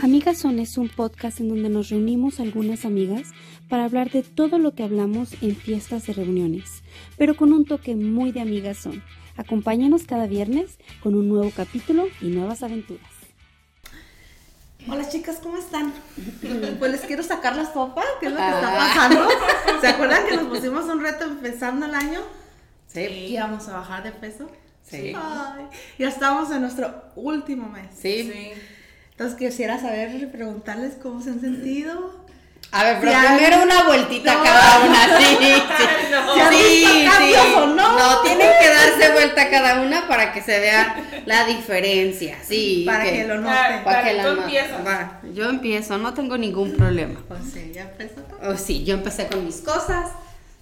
Amigas Son es un podcast en donde nos reunimos algunas amigas para hablar de todo lo que hablamos en fiestas y reuniones, pero con un toque muy de Amigas Son. Acompáñanos cada viernes con un nuevo capítulo y nuevas aventuras. Hola chicas, ¿cómo están? Pues les quiero sacar la sopa, ¿qué es lo que está pasando? ¿Se acuerdan que nos pusimos un reto empezando el año? Sí. Y íbamos a bajar de peso. Sí. Ay, ya estamos en nuestro último mes. Sí. Entonces quisiera saber, preguntarles cómo se han sentido. A ver, pero Ya. primero una vueltita No. cada una, sí, sí. ¿Se han visto cambios o no? No, tienen que darse vuelta cada una para que se vea la diferencia, sí. Para que lo noten. Para Dale, que la tú no- empiezas. Va, yo empiezo, no tengo ningún problema. Pues sí, ya empezó. Oh, sí, yo empecé con mis cosas.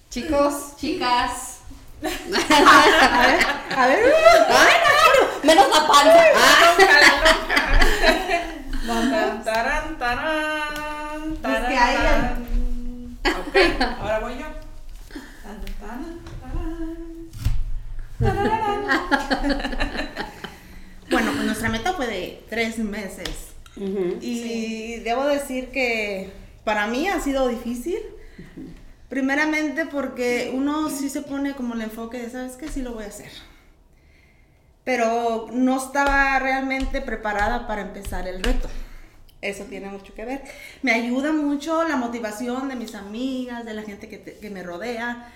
Chicos, chicas. A ver, a ver. Ay, no, menos la panza. Ah. Tan, tarán, tarán, Pues que tarán. Ok, ahora voy yo. Tarán, tarán. Bueno, pues nuestra meta fue de tres meses. Y debo decir que para mí ha sido difícil. Primeramente porque uno sí se pone como el enfoque de, ¿sabes qué? Sí lo voy a hacer. Pero no estaba realmente preparada para empezar el reto. Eso tiene mucho que ver. Me ayuda mucho la motivación de mis amigas, de la gente que, te- que me rodea.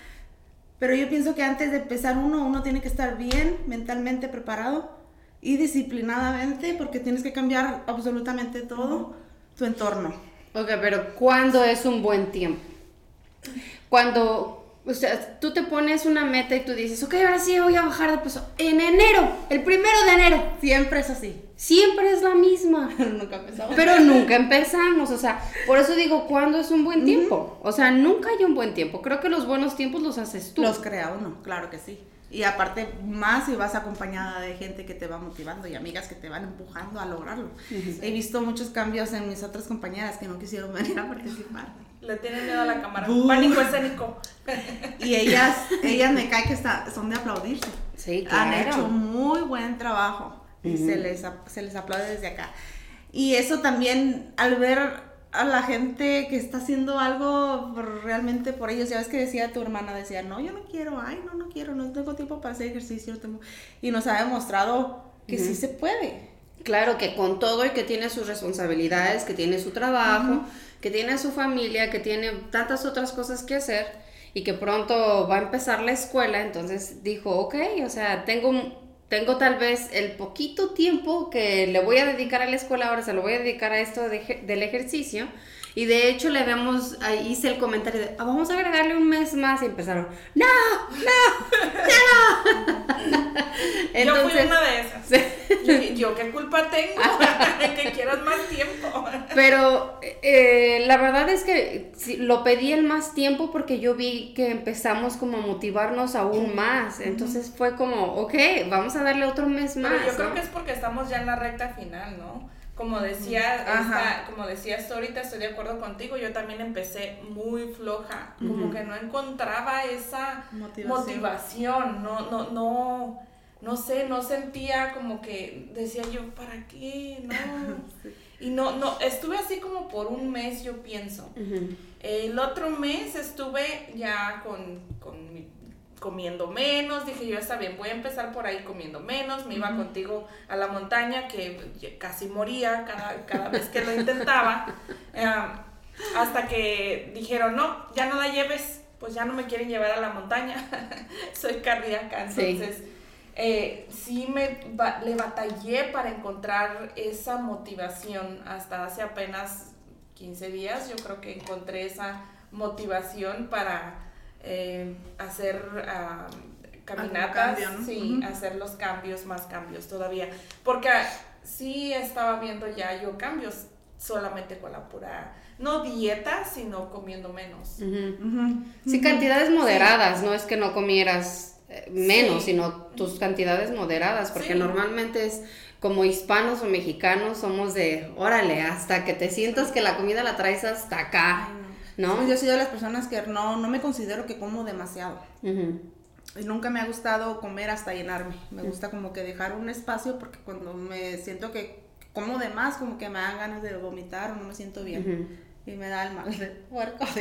Pero yo pienso que antes de empezar uno, uno tiene que estar bien mentalmente preparado y disciplinadamente porque tienes que cambiar absolutamente todo tu entorno. Ok, pero ¿cuándo es un buen tiempo? Cuando, o sea, tú te pones una meta y tú dices, ok, ahora sí voy a bajar de peso. En enero, el primero de enero. Siempre es así. Siempre es la misma. Nunca empezamos. Pero nunca empezamos, o sea, por eso digo, ¿cuándo es un buen tiempo? O sea, nunca hay un buen tiempo. Creo que los buenos tiempos los haces tú. Los crea uno, claro que sí. Y aparte, más si vas acompañada de gente que te va motivando y amigas que te van empujando a lograrlo. He visto muchos cambios en mis otras compañeras que no quisieron venir a participar. Le tienen miedo a la cámara. Bu. Pánico escénico. Y ellas, ellas me cae que está, son de aplaudirse. Sí, Han claro. hecho muy buen trabajo y se, les, se les aplaude desde acá. Y eso también al ver a la gente que está haciendo algo por- realmente por ellos, ya ves que decía tu hermana, decía, no, yo no quiero, ay, no, no quiero, no tengo tiempo para hacer ejercicio. no tengo-". Y nos ha demostrado que sí se puede. Claro que con todo y que tiene sus responsabilidades, que tiene su trabajo, que tiene su familia, que tiene tantas otras cosas que hacer y que pronto va a empezar la escuela, entonces dijo, ok, o sea, tengo, tengo tal vez el poquito tiempo que le voy a dedicar a la escuela, ahora se lo voy a dedicar a esto del ejercicio. Y de hecho le vemos, ahí hice el comentario de, "Ah, vamos a agregarle un mes más y empezaron, no, no, no. yo fui una de esas. Yo, dije, ¿yo qué culpa tengo que quieras más tiempo? Pero eh, la verdad es que sí, lo pedí el más tiempo porque yo vi que empezamos como a motivarnos aún más. Entonces fue como, ok, vamos a darle otro mes más. Pero yo creo que es porque estamos ya en la recta final, ¿no? Como decía, esta- como decías ahorita, estoy de acuerdo contigo, yo también empecé muy floja, como que no encontraba esa Motivación. motivación, no, no, no, no sé, no sentía como que decía yo, ¿para qué? No. Y no, no, estuve así como por un mes, yo pienso. El otro mes estuve ya con, con mi- comiendo menos, dije yo está bien, voy a empezar por ahí comiendo menos, me iba contigo a la montaña que casi moría cada, cada vez que lo intentaba, Eh, hasta que dijeron, no, ya no la lleves, pues ya no me quieren llevar a la montaña, soy cardíaca, Sí. entonces eh, sí me ba- le batallé para encontrar esa motivación hasta hace apenas 15 días. Yo creo que encontré esa motivación para eh, hacer ah, caminatas, cambio, ¿no? sí, hacer los cambios, más cambios todavía. Porque sí estaba viendo ya yo cambios solamente con la pura, no dieta, sino comiendo menos. Sí, cantidades moderadas, no es que no comieras eh, menos, Sí. sino tus cantidades moderadas, porque Sí. normalmente es como hispanos o mexicanos, somos de, órale, hasta que te sientas que la comida la traes hasta acá, ¿no? Yo soy de las personas que no, no me considero que como demasiado. Y nunca me ha gustado comer hasta llenarme. Me gusta como que dejar un espacio porque cuando me siento que como de más, como que me dan ganas de vomitar o no me siento bien. Y me da el mal de puerco.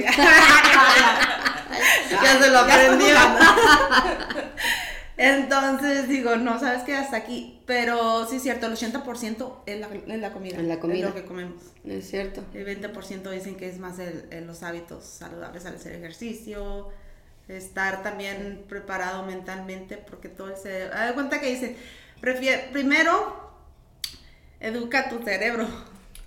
Ya se lo aprendió. Entonces digo, no, sabes que hasta aquí. Pero sí es cierto, el 80% es la, es la comida. Es la comida. lo que comemos. Es cierto. El 20% dicen que es más el, el- los hábitos saludables al hacer ejercicio, estar también preparado mentalmente, porque todo. Haz de cuenta que dicen, prefiere, primero, educa tu cerebro.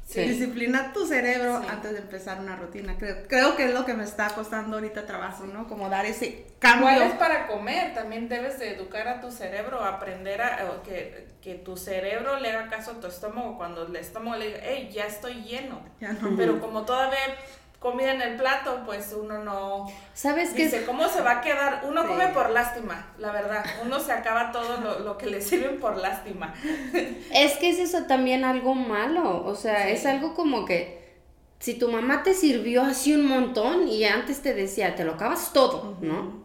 Sí. Disciplina tu cerebro Sí. antes de empezar una rutina. Creo, creo que es lo que me está costando ahorita trabajo, ¿no? Como dar ese cambio. Igual es para comer, también debes de educar a tu cerebro, aprender a que, que tu cerebro le haga caso a tu estómago cuando el estómago le diga, hey, ya estoy lleno. Ya no. Pero como todavía comida en el plato, pues uno no ¿Sabes qué? dice, ¿cómo se va a quedar? Uno Sí. come por lástima, la verdad. Uno se acaba todo lo, lo que le sirven por lástima. Es que es eso también algo malo, o sea, Sí. es algo como que si tu mamá te sirvió así un montón y antes te decía, te lo acabas todo, ¿no?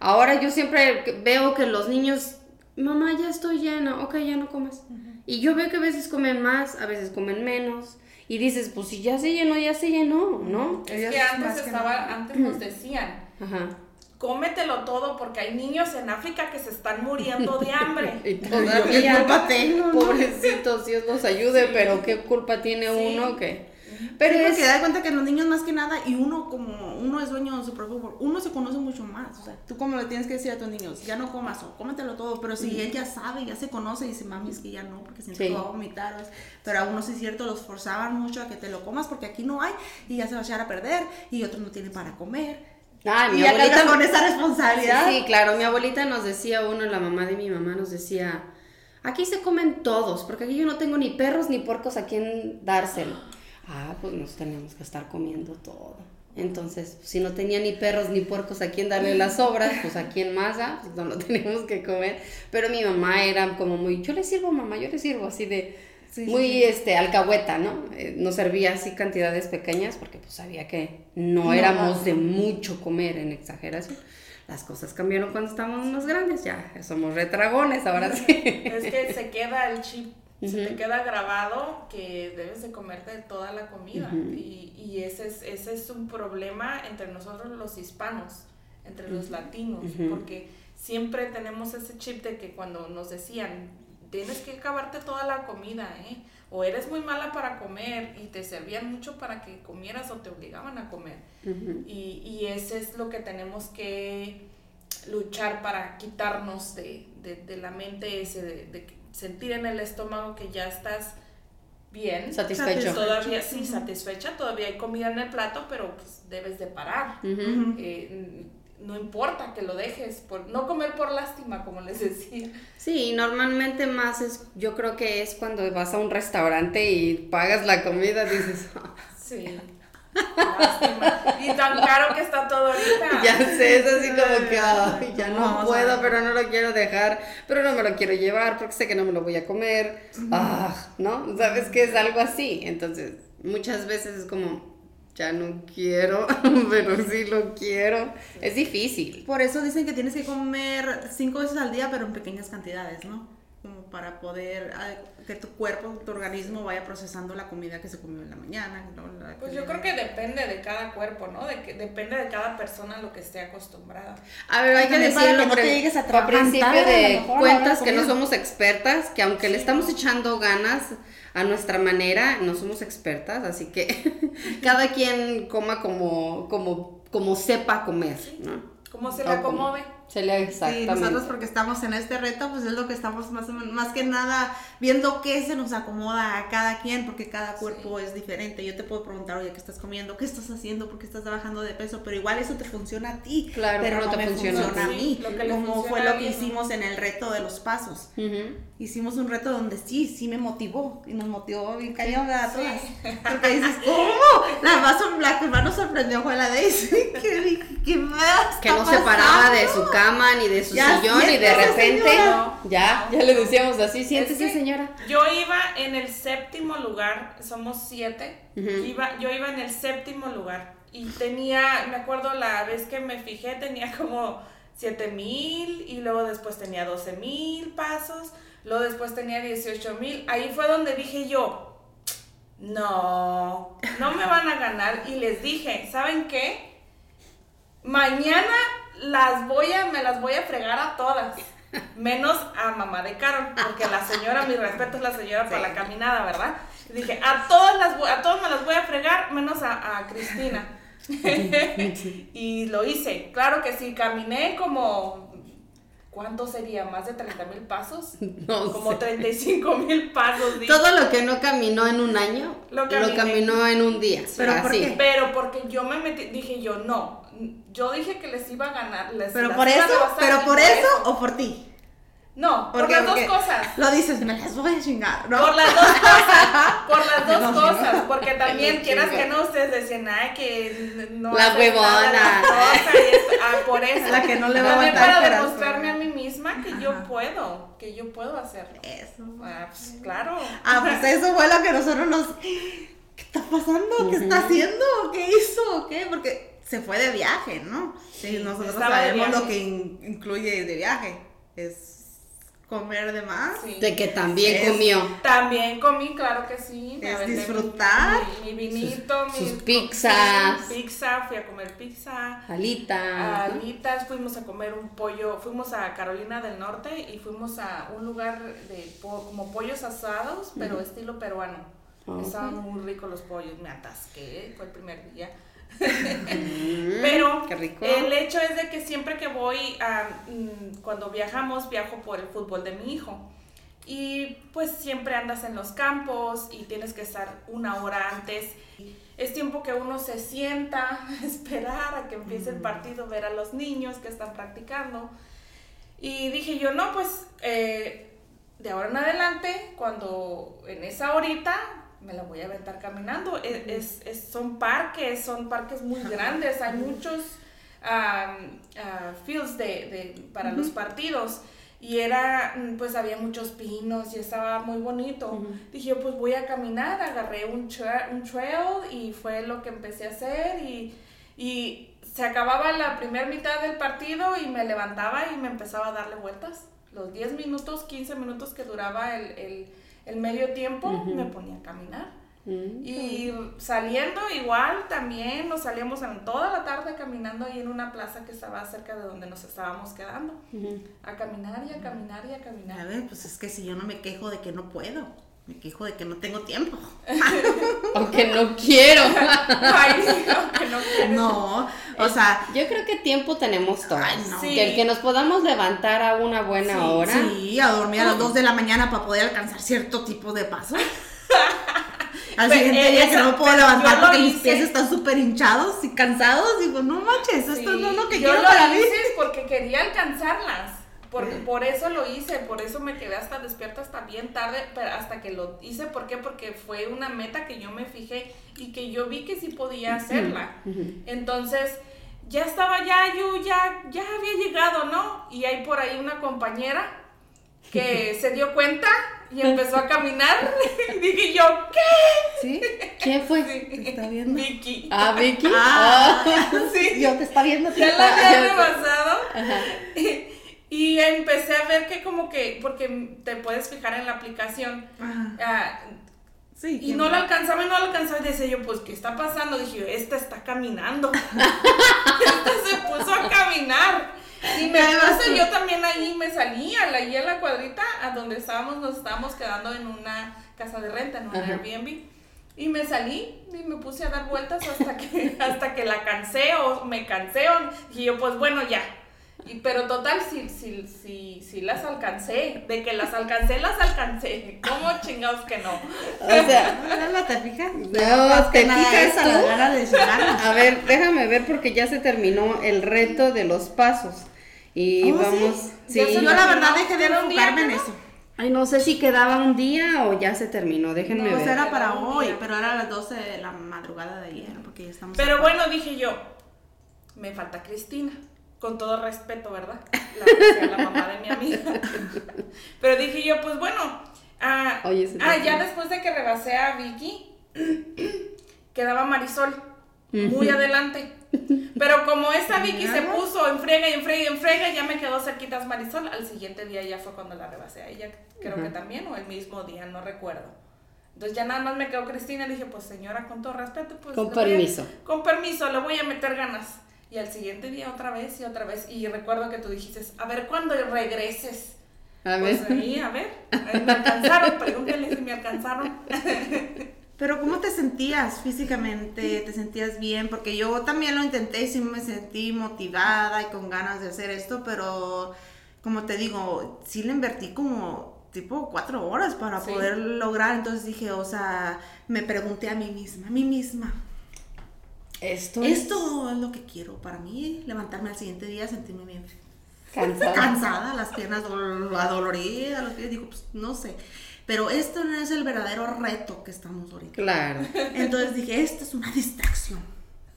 Ahora yo siempre que- veo que los niños, mamá, ya estoy llena, ok, ya no comes. Y yo veo que a veces comen más, a veces comen menos. Y dices, pues si ya se llenó, ya se llenó, ¿no? Es Ellos que antes que estaba, antes nos decían, Ajá. cómetelo todo porque hay niños en África que se están muriendo de hambre. Y ¿Qué todavía, culpa tengo, no? pobrecitos, Dios los ayude, pero qué culpa tiene Sí. uno que... Pero sí, es... porque da cuenta que los niños más que nada, y uno como uno es dueño de su propio, uno se conoce mucho más. O sea, tú como le tienes que decir a tus niños, ya no comas o cómetelo todo, pero si él ya sabe, ya se conoce y dice, mami, es que ya no, porque siento Sí. que va a vomitar. o es- Pero a uno sí es cierto, los forzaban mucho a que te lo comas porque aquí no hay y ya se va a echar a perder y otro no tiene para comer. Y mi abuelita... con esa responsabilidad. Sí, claro, mi abuelita nos decía, uno, la mamá de mi mamá nos decía, aquí se comen todos, porque aquí yo no tengo ni perros ni puercos a quien dárselo. Ah, pues nos tenemos que estar comiendo todo. Entonces, si no tenía ni perros ni puercos a quien darle las sobras, pues a quién más, pues no lo tenemos que comer. Pero mi mamá era como muy, yo le sirvo, mamá, yo le sirvo, así de, Sí, muy sí. este alcahueta, ¿no? Eh, nos servía así cantidades pequeñas porque pues sabía que no, No, éramos de mucho comer en exageración. Las cosas cambiaron cuando estábamos más grandes, ya somos retragones ahora sí. Es que se queda el chip, se te queda grabado que debes de comerte toda la comida. Y, y ese, es, ese es un problema entre nosotros los hispanos, entre los latinos, porque siempre tenemos ese chip de que cuando nos decían, tienes que acabarte toda la comida, ¿eh? O eres muy mala para comer y te servían mucho para que comieras o te obligaban a comer. Y, y ese es lo que tenemos que luchar para quitarnos de, de- de la mente ese, de, de sentir en el estómago que ya estás bien. Satisfecho. Todavía, sí, Ujú. satisfecha, todavía hay comida en el plato, pero pues debes de parar. Ujú. Ujú. Eh, no importa que lo dejes, por, no comer por lástima, como les decía. Sí, normalmente más es, yo creo que es cuando vas a un restaurante y pagas la comida, dices, "Ah, Sí. Lástima. Y tan caro que está todo ahorita. ya sé, es así como que, "Ay, ya no a- puedo, pero no lo quiero dejar, pero no me lo quiero llevar porque sé que no me lo voy a comer, ah, ¿no? ¿Sabes que es algo así? Entonces, muchas veces es como, ya no quiero, pero sí lo quiero. Es difícil. Por eso dicen que tienes que comer cinco veces al día, pero en pequeñas cantidades, ¿no? Para poder ah, que tu cuerpo, tu organismo vaya procesando la comida que se comió en la mañana. ¿no? La Pues yo creo que depende de cada cuerpo, ¿no? De que, depende de cada persona lo que esté acostumbrada. A ver, hay que decirlo que no te llegues a a atragantar, principio de cuentas que no somos expertas, que aunque le estamos echando ganas a nuestra manera, no somos expertas, así que cada quien coma como, como, como sepa comer, ¿no? Como se le como acomode. Se le Sí, exactamente. nosotros porque estamos en este reto, pues es lo que estamos más, más que nada viendo qué se nos acomoda a cada quien, porque cada cuerpo es diferente. Yo te puedo preguntar, oye, ¿qué estás comiendo? ¿Qué estás haciendo? ¿Por qué estás bajando de peso? Pero igual eso te funciona a ti, Claro, pero no, no te me funciona a funciona, a mí. Sí, que como funciona fue a lo que hicimos en el reto de los pasos. Ujú. Hicimos un reto donde sí, sí me motivó y nos motivó bien cañón a Sí. todas. Porque dices, ¿cómo? La más, la que más nos sorprendió fue la Daisy, que ¿qué más? Que no se paraba de su cama ni de su Ya, sillón y de repente señora. ya, ya le decíamos así, siéntese Es que señora. Yo iba en el séptimo lugar, somos siete. Iba, yo iba en el séptimo lugar. Y tenía, me acuerdo la vez que me fijé, tenía como siete mil y luego después tenía 12 mil pasos. Luego después tenía 18 mil. Ahí fue donde dije yo, no, no me van a ganar. Y les dije, ¿saben qué? Mañana las voy a, me las voy a fregar a todas. Menos a mamá de Carol, porque la señora, mi respeto es la señora para la caminada, ¿verdad? Y dije, a todas las voy- a todos me las voy a fregar, menos a, a Cristina. y lo hice, claro que sí, caminé como, ¿cuánto sería? ¿Más de 30 mil pasos? No como sé. 35 mil pasos. dije. Todo lo que no caminó en un año, Lo lo, caminó en un día. ¿Pero por así. qué? Pero porque yo me metí, dije yo, no, yo dije que les iba a ganar. Les, Pero por a eso, pero por eso o por ti. No, por Porque- las dos porque cosas. Lo dices, me las voy a chingar, ¿no? Por las dos cosas, por las dos No, cosas, no. porque también quieras que no, ustedes decían, ay, que no La huevona. la cosa y esto". ah, por eso. La que no le va a También aguantar para demostrarme a mí misma que yo puedo, que yo puedo hacerlo. Eso. Ah, pues, claro. Ah, pues eso fue lo que nosotros nos... ¿Qué está pasando? ¿Qué está haciendo? ¿Qué hizo? ¿Qué? Porque se fue de viaje, ¿no? Sí, nosotros sabemos lo que in- incluye de viaje. Es comer de más. Sí. De que también Es- comió. También comí, claro que sí. Es disfrutar. Mi, mi vinito, Sus- mis sus pizzas. Pizza, fui a comer pizza. Alita. Alitas, fuimos a comer un pollo, fuimos a Carolina del Norte y fuimos a un lugar de po- como pollos asados, pero estilo peruano. Ok. Estaban muy ricos los pollos, me atasqué, fue el primer día. Mm, Pero Qué rico. el hecho es de que siempre que voy, a, mm, cuando viajamos, viajo por el fútbol de mi hijo. Y pues siempre andas en los campos y tienes que estar una hora antes. Es tiempo que uno se sienta, esperar a que empiece el partido, ver a los niños que están practicando. Y dije yo, no, pues eh, de ahora en adelante, cuando en esa horita me la voy a aventar caminando. Es, es- es- son parques, son parques muy grandes, hay muchos am, ah, fields de, de- para los partidos. Y era, mm, pues había muchos pinos y estaba muy bonito. Dije, pues voy a caminar, agarré un, tra- un trail y fue lo que empecé a hacer y, y se acababa la primera mitad del partido y me levantaba y me empezaba a darle vueltas. Los 10 minutos, 15 minutos que duraba el, el- el medio tiempo, me ponía a caminar. Mm. Y saliendo igual también, nos salíamos en toda la tarde caminando ahí en una plaza que estaba cerca de donde nos estábamos quedando. A caminar y a caminar y a A caminar. ver, pues es que si yo no me quejo de que no puedo, me quejo de que no tengo tiempo. Aunque no quiero. Ay, no, que no quieres. No, o sea, Yo creo que tiempo tenemos todos. Ay, no. Sí. Que el que nos podamos levantar a una buena sí, hora. sí, a dormir a las 2 de la mañana para poder alcanzar cierto tipo de paso. Al Pe- siguiente eh, día que no puedo levantar porque mis pies están súper hinchados y cansados, digo, no manches, esto Sí, no es lo que yo quiero lo para mí. porque quería alcanzarlas. Por, por eso lo hice, por eso me quedé hasta despierta hasta bien tarde, pero hasta que lo hice, ¿por qué? Porque fue una meta que yo me fijé y que yo vi que sí podía hacerla. Entonces, ya estaba ya, yo ya, ya había llegado, ¿no? Y hay por ahí una compañera que se dio cuenta y empezó a caminar. y dije yo, ¿qué? ¿Sí? ¿Quién fue? ¿Te está viendo? Vicky. Ah, Vicky. Ah. Sí. Yo te está viendo. Ya la Ah, había ya sé. Y empecé a ver que como que, porque te puedes fijar en la aplicación, Ajá. ah, Sí. y ¿quién no va? la alcanzaba y no la alcanzaba, y decía yo, pues, ¿qué está pasando? Dije yo, esta está caminando. esta se puso a caminar. Y me puse yo también ahí, me salí a la, ahí a la cuadrita, a donde estábamos, nos estábamos quedando en una casa de renta, en un Ajá. Airbnb. Y me salí y me puse a dar vueltas hasta que, hasta que la cansé o me cansé. O, y yo, pues bueno, ya. Y, pero total, sí, sí, sí, sí las alcancé. De que las alcancé, las alcancé. ¿Cómo chingados que no? O sea, Mírala, ¿te fijas? no, te Nada, fijas esa, la tú. gana de llegar. A ver, déjame ver porque ya se terminó el reto de los pasos. Y Oh, vamos. ¿sí? Sí. Yo la verdad dejé de ¿Era un día enfocarme en no? eso. Ay, no sé si quedaba un día o ya se terminó. Déjenme No, ver. era para Era un hoy, pero era a las 12 de la madrugada de ayer, porque ya estamos. Pero acá. bueno, dije yo, me falta Cristina. Con todo respeto, ¿verdad? La, mamá de mi amiga. Pero dije yo, pues bueno. ah, Oye, ah, ya después de que rebasé a Vicky, quedaba Marisol muy adelante. Pero como esta Vicky se puso en frega y en frega y en frega, ya me quedó cerquitas Marisol. Al siguiente día ya fue cuando la rebasé a ella, creo que también, o el mismo día, no recuerdo. Entonces ya nada más me quedó Cristina y dije, pues señora, con todo respeto, pues... Con a- permiso. con permiso, le voy a meter ganas. Y al siguiente día otra vez y otra vez. Y recuerdo que tú dijiste, a ver, ¿cuándo regreses? A Pues ver. ahí, a ver, ahí me alcanzaron, pregúntale si me alcanzaron. Pero ¿cómo te sentías físicamente? ¿Te sentías bien? Porque yo también lo intenté y sí me sentí motivada y con ganas de hacer esto, pero como te digo, sí le invertí como tipo cuatro horas para Sí. poder lograr. Entonces dije, o sea, me pregunté a mí misma, a mí misma, Esto, es esto es lo que quiero para mí, levantarme al siguiente día, sentirme bien cansada. cansada, las piernas dol- adoloridas, los pies, digo, pues no sé. Pero esto no es el verdadero reto que estamos ahorita. Claro. Entonces dije, esto es una distracción.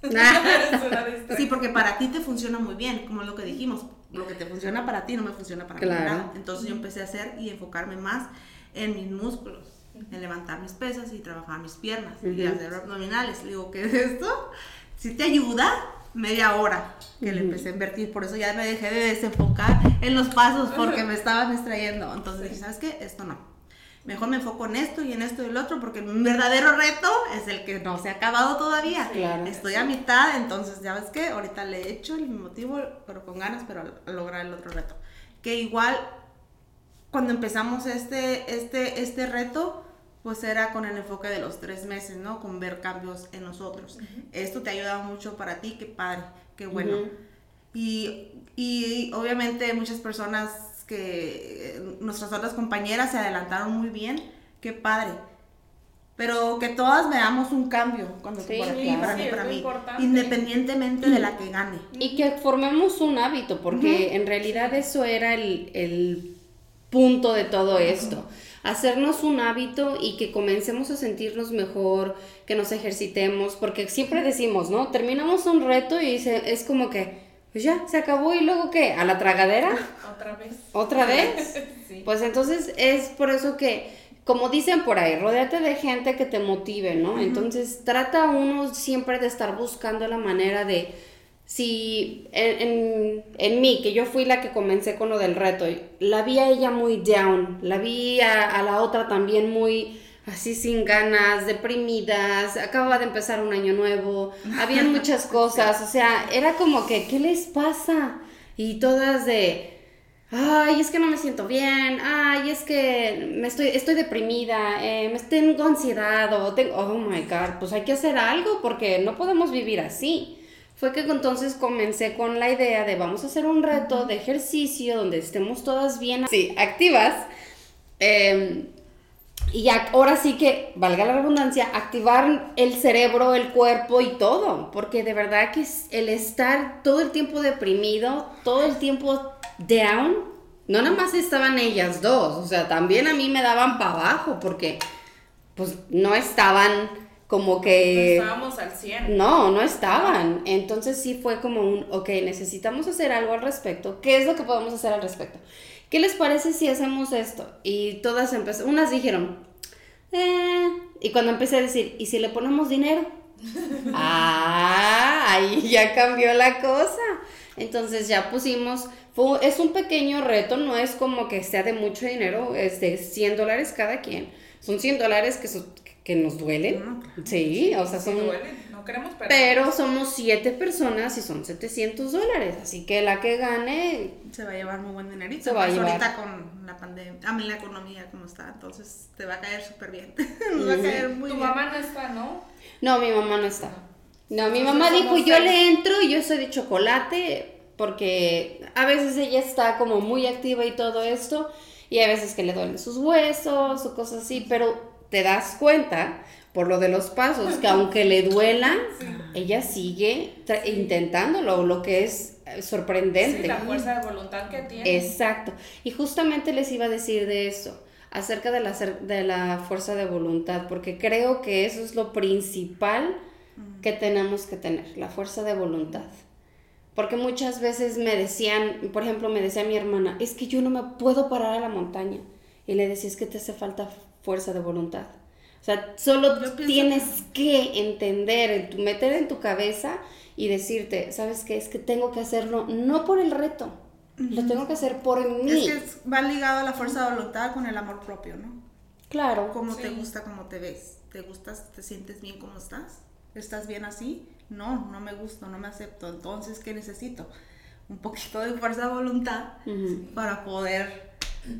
Es. Sí, porque para ti te funciona muy bien, como lo que dijimos. Lo que te funciona para ti no me funciona para mí. Nada. Entonces yo empecé a hacer y enfocarme más en mis músculos, en levantar mis pesas y trabajar mis piernas y Ujú. hacer abdominales. Le digo, ¿qué es esto? Si te ayuda, media hora que le Ujú. empecé a invertir. Por eso ya me dejé de desenfocar en los pasos porque me estaban distrayendo. Entonces dije, ¿sabes qué? Esto no. Mejor me enfoco en esto y en esto y el otro porque mi verdadero reto es el que no se ha acabado todavía. Claro. Estoy a mitad, entonces ya ves que ahorita le he hecho el motivo, pero con ganas, pero a lograr el otro reto. Que igual cuando empezamos este, este, este reto, pues era con el enfoque de los tres meses, ¿no? Con ver cambios en nosotros. Esto te ha ayudado mucho para ti, qué padre, qué bueno. Ujú. y, y obviamente muchas personas que nuestras otras compañeras se adelantaron muy bien, qué padre. Pero que todas veamos un cambio cuando Sí, para ti, claro. para Sí, mí, para mí, importante. independientemente de la que gane. Y que formemos un hábito, porque en realidad eso era el, el punto de todo esto. Hacernos un hábito y que comencemos a sentirnos mejor, que nos ejercitemos, porque siempre decimos, ¿no? Terminamos un reto y se- es como que, pues ya, se acabó y luego qué, a la tragadera, Otra vez. otra vez. Sí. Pues entonces es por eso que, como dicen por ahí, rodéate de gente que te motive, ¿no? Entonces trata uno siempre de estar buscando la manera de, si en, en, en mí, que yo fui la que comencé con lo del reto, la vi a ella muy down, la vi a, a la otra también muy así sin ganas, deprimidas, acababa de empezar un año nuevo, habían muchas cosas, o sea, era como que, ¿qué les pasa? Y todas de, ay, es que no me siento bien, ay, es que me estoy, estoy deprimida, eh, me tengo ansiedad o tengo, oh my god, pues hay que hacer algo porque no podemos vivir así. Fue que entonces comencé con la idea de vamos a hacer un reto de ejercicio donde estemos todas bien, sí, activas. em, y ahora sí que, valga la redundancia, activar el cerebro, el cuerpo y todo, porque de verdad que el estar todo el tiempo deprimido, todo el tiempo down, no nada más estaban ellas dos, o sea, también a mí me daban para abajo, porque pues no estaban como No que... estábamos al 100. No, no estaban. Entonces sí fue como un, ok, necesitamos hacer algo al respecto. ¿Qué es lo que podemos hacer al respecto? ¿Qué les parece si hacemos esto? Y todas empezaron, unas dijeron, eh, y cuando empecé a decir, ¿y si le ponemos dinero? ah, ahí ya cambió la cosa. Entonces ya pusimos, fue- es un pequeño reto, no es como que sea de mucho dinero, es de 100 dólares cada quien. Son 100 dólares que, so- que nos duelen. Sí, o sea, Sí son... duele, no queremos perder. Pero somos siete personas y son 700 dólares. Así que la que gane, Se va a llevar muy buen dinerito. Se va a llevar. ahorita con la pandemia, a mí la economía como está, entonces te va a caer súper bien. Nos va a caer muy tu bien. mamá no está, ¿no? no, mi mamá no está. No, mi mamá dijo, yo seis. le entro y yo soy de chocolate, porque a veces ella está como muy activa y todo esto, y a veces que le duelen sus huesos o cosas así, pero te das cuenta por lo de los pasos, que aunque le duela, ella sigue intentándolo, lo que es eh, sorprendente. Sí, la fuerza de voluntad que tiene. Exacto. Y justamente les iba a decir de eso, acerca de la, de la fuerza de voluntad, porque creo que eso es lo principal que tenemos que tener, la fuerza de voluntad. Porque muchas veces me decían, por ejemplo, me decía mi hermana, es que yo no me puedo parar a la montaña. Y le decía, es que te hace falta fuerza de voluntad. O sea, solo tienes que entender, en tu- meter en tu cabeza y decirte, ¿sabes qué? Es que tengo que hacerlo no por el reto, lo tengo que hacer por mí. Es que es- va ligado a la fuerza de voluntad con el amor propio, ¿no? Claro. ¿Cómo te Sí. gusta, cómo te ves? ¿Te gustas, te sientes bien como estás? ¿Estás bien así? No, no me gusto, no me acepto. Entonces, ¿qué necesito? Un poquito de fuerza de voluntad para poder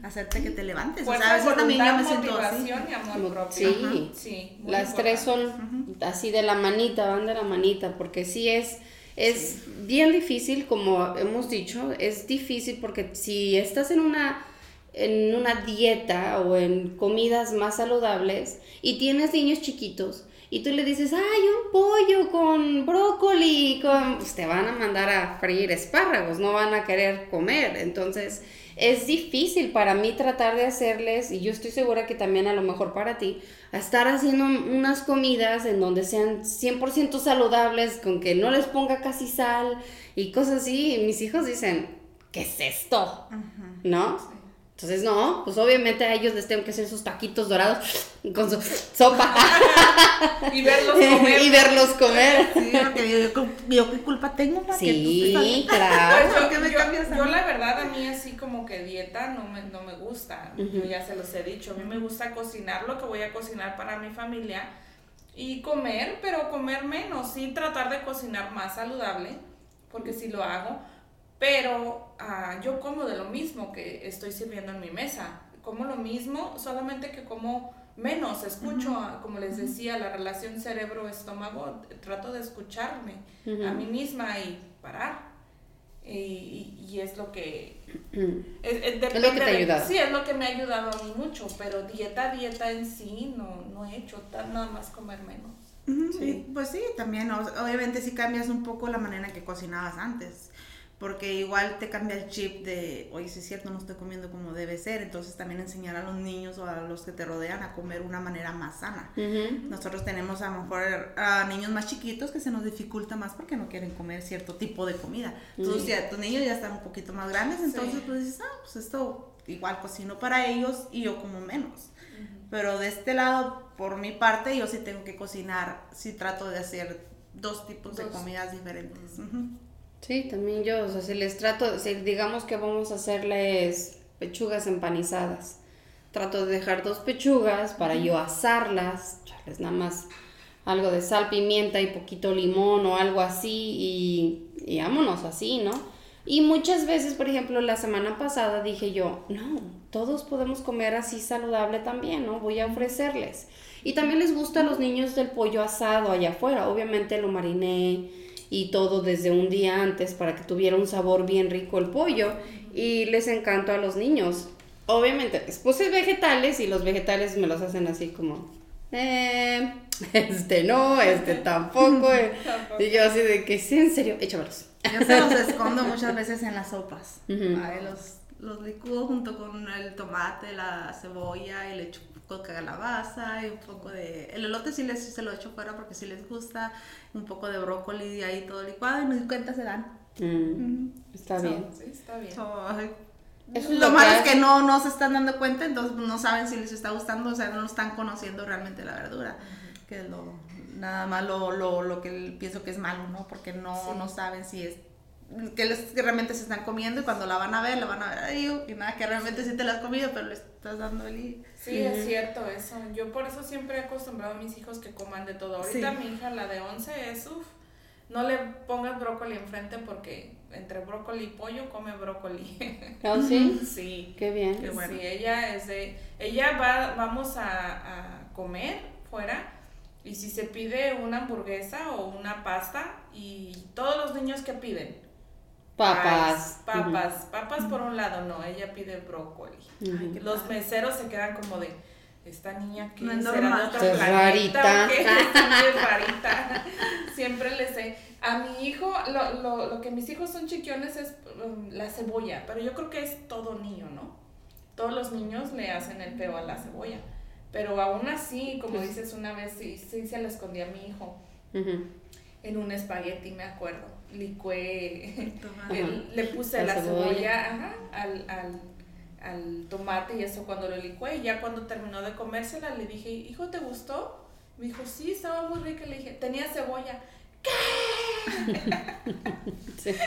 hacerte que te levantes. Fuerza, o sea, a veces también yo me siento así. motivación y amor Como- propio. sí. Ajá, sí, Las tres son así de la manita, van de la manita, porque sí es, es bien difícil, como hemos dicho, es difícil porque si estás en una, en una dieta o en comidas más saludables y tienes niños chiquitos y tú le dices, ay, un pollo con brócoli, con... pues te van a mandar a freír espárragos, no van a querer comer. Entonces es difícil para mí tratar de hacerles, y yo estoy segura que también a lo mejor para ti, a estar haciendo unas comidas en donde sean 100% saludables, con que no les ponga casi sal y cosas así. Y mis hijos dicen, ¿qué es esto? ¿No? Entonces, no, pues obviamente a ellos les tengo que hacer sus taquitos dorados con su sopa Y verlos comer. y verlos comer. Sí, porque yo, yo qué culpa tengo para que tú Sí, bien? claro. Pues ¿Por yo, qué me yo- cambias a yo mí? la verdad a mí así como que dieta no me, no me gusta. Yo ya se los he dicho. A mí me gusta cocinar lo que voy a cocinar para mi familia y comer, pero comer menos. Sí tratar de cocinar más saludable, porque sí lo hago. Pero ah, yo como de lo mismo que estoy sirviendo en mi mesa. Como lo mismo, solamente que como menos. Escucho, como les decía, la relación cerebro-estómago. Trato de escucharme a mí misma y parar. Y, y- es lo que... Es, es- lo que te ha de- ayudado. Sí, es lo que me ha ayudado a mí mucho, pero dieta, dieta en sí no, no he hecho, tan- nada más comer menos. Sí, Pues sí, también, obviamente si cambias un poco la manera en que cocinabas antes, porque igual te cambia el chip de, oye, si es cierto, no estoy comiendo como debe ser, entonces también enseñar a los niños o a los que te rodean a comer una manera más sana. Nosotros tenemos a lo mejor a niños más chiquitos que se nos dificulta más porque no quieren comer cierto tipo de comida. Entonces, ya tus niños ya están un poquito más grandes, entonces Sí. pues dices, ah, pues esto igual cocino para ellos y yo como menos. Pero de este lado, por mi parte, yo sí tengo que cocinar, sí trato de hacer dos tipos de comidas diferentes. Sí, también yo, o sea, si les trato, si digamos que vamos a hacerles pechugas empanizadas, trato de dejar dos pechugas para yo asarlas, echarles nada más algo de sal, pimienta y poquito limón o algo así y, y vámonos así, ¿no? Y muchas veces, por ejemplo, la semana pasada dije yo, no, todos podemos comer así saludable también, ¿no? Voy a ofrecerles. Y también les gusta a los niños del pollo asado allá afuera. Obviamente lo mariné y todo desde un día antes para que tuviera un sabor bien rico el pollo. Y les encantó a los niños. Obviamente, les puse vegetales y los vegetales me los hacen así como, eh, este no, este tampoco. eh". Y yo así de que, sí, en serio, échamelos. Yo se los escondo muchas veces en las sopas. Ujú. Ahí los, los licúo junto con el tomate, la cebolla y le echo un poco de calabaza y un poco de... El elote sí, les, se lo echo fuera porque sí les gusta. Un poco de brócoli y ahí todo licuado y no di cuenta se dan. Mm, está So, bien. Sí, está bien. So, es lo lo malo es que no, no se están dando cuenta, entonces no saben si les está gustando, o sea, no están conociendo realmente la verdura, que es lo, nada más lo, lo, lo que pienso que es malo, ¿no? Porque no, Sí. no saben si es, que, les, que realmente se están comiendo y cuando la van a ver, la van a ver, ay, y nada, que realmente sí te la has comido, pero le estás dando el... Sí, es cierto eso. Yo por eso siempre he acostumbrado a mis hijos que coman de todo. Ahorita Sí. mi hija, la de 11, es uff. No le pongas brócoli enfrente porque entre brócoli y pollo come brócoli. ¿Oh, sí? sí. Qué bien. Qué bueno. Sí, ella es de. Ella va, vamos a, a comer fuera y si se pide una hamburguesa o una pasta y todos los niños que piden. Papas. Papas, papas por un lado, no, ella pide brócoli. Los meseros se quedan como de esta niña que No es será de otro Es planeta rarita. o qué? Siempre es rarita. Siempre les sé. A mi hijo, lo, lo, lo que mis hijos son chiquiones es um, la cebolla, pero yo creo que es todo niño, ¿no? Todos los niños le hacen el peo a la cebolla. Pero aún así, como Pues dices una vez, sí, sí se la escondí a mi hijo en un espagueti, me acuerdo. Licué, el- le puse La la, cebolla. cebolla, ajá, al, al, al tomate y eso cuando lo licué. Y ya cuando terminó de comérsela, le dije, hijo, ¿te gustó? Me dijo, sí, estaba muy rica. Le dije, tenía cebolla. Sí.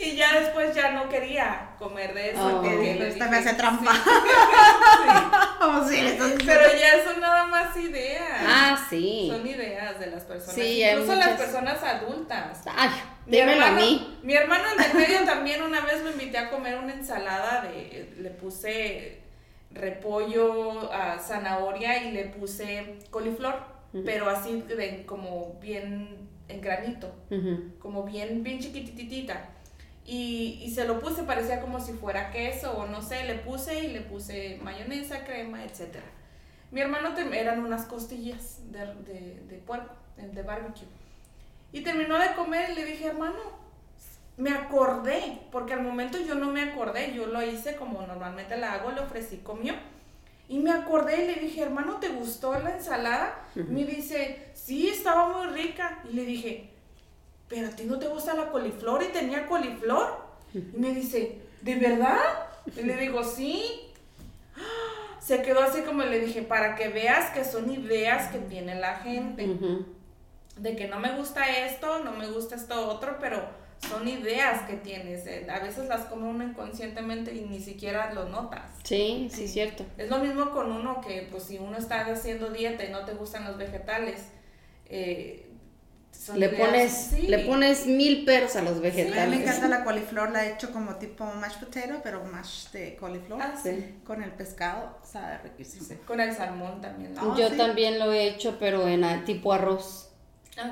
Y ya después ya no quería comer de eso. Oh. porque dije, me hace trampa. Sí. Oh, sí, Pero ya son nada más ideas. Ah, sí. Son ideas de las personas. Incluso las personas adultas. Ay, Mi dímelo a hermano- mí. Mi hermano en el medio también una vez me invité a comer una ensalada de, le puse repollo, ah, zanahoria y le puse coliflor, pero así de, como bien en granito, como bien, bien chiquititita. Y, y se lo puse, parecía como si fuera queso o no sé, le puse y le puse mayonesa, crema, etc. Mi hermano te- eran unas costillas de, de, de puerco, de barbecue. Y terminó de comer y le dije, hermano, me acordé, porque al momento yo no me acordé, yo lo hice como normalmente la hago, le ofrecí, comió. Y me acordé y le dije, hermano, ¿te gustó la ensalada? Me dice, sí, estaba muy rica. Y le dije, pero a ti no te gusta la coliflor y tenía coliflor. Y me dice, ¿de verdad? Y le digo, sí. Se quedó así como le dije, para que veas que son ideas que tiene la gente. De que no me gusta esto, no me gusta esto otro, pero son ideas que tienes. eh, A veces las come uno inconscientemente y ni siquiera lo notas. Sí, sí, cierto. Es lo mismo con uno que, pues, si uno está haciendo dieta y no te gustan los vegetales, eh, son Le ideas- pones, sí. le pones mil peros a los A mí me vegetales. encanta la coliflor, la he hecho como tipo mashed potato, pero mash de coliflor. Ah, Sí. Con el pescado, sabe riquísimo. Con el salmón también. ¿no? Ah, Yo sí. también lo he hecho, pero en ah, tipo arroz.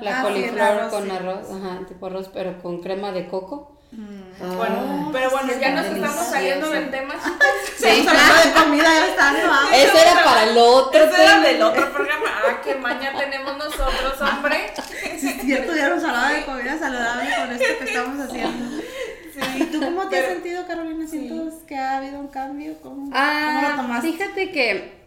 La Ah, sí, coliflor arroz, con sí. arroz, ajá, tipo arroz, pero con crema de coco. Mm. Bueno, Ah, pero bueno, sí, ya nos estamos saliendo del tema. Sí, hablando de comida, ya está hambre. Eso era para el otro Eso era del otro programa. Ah, qué maña tenemos nosotros, hombre. Sí, es cierto, ya nos hablaba de comida saludable con esto que estamos haciendo. ¿Y tú cómo te has sentido, Carolina? ¿Sientes que ha habido un cambio? ¿Cómo, cómo lo Ah, tomaste? fíjate que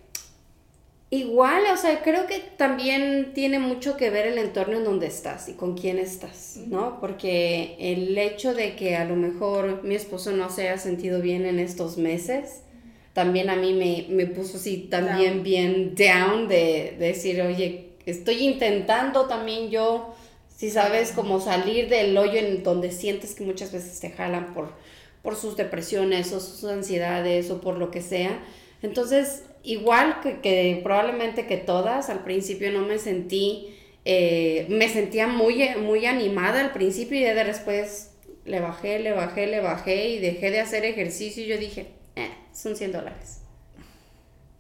igual, o sea, creo que también tiene mucho que ver el entorno en donde estás y con quién estás, ¿no? Porque el hecho de que a lo mejor mi esposo no se haya sentido bien en estos meses, también a mí me, me puso así también Down. bien down de, de decir, oye, estoy intentando también yo, si sabes, como salir del hoyo en donde sientes que muchas veces te jalan por, por sus depresiones o sus ansiedades o por lo que sea. Entonces, igual que, que probablemente que todas, al principio no me sentí, eh, me sentía muy, muy animada al principio y de después le bajé, le bajé, le bajé y dejé de hacer ejercicio y yo dije, eh, son 100 dólares.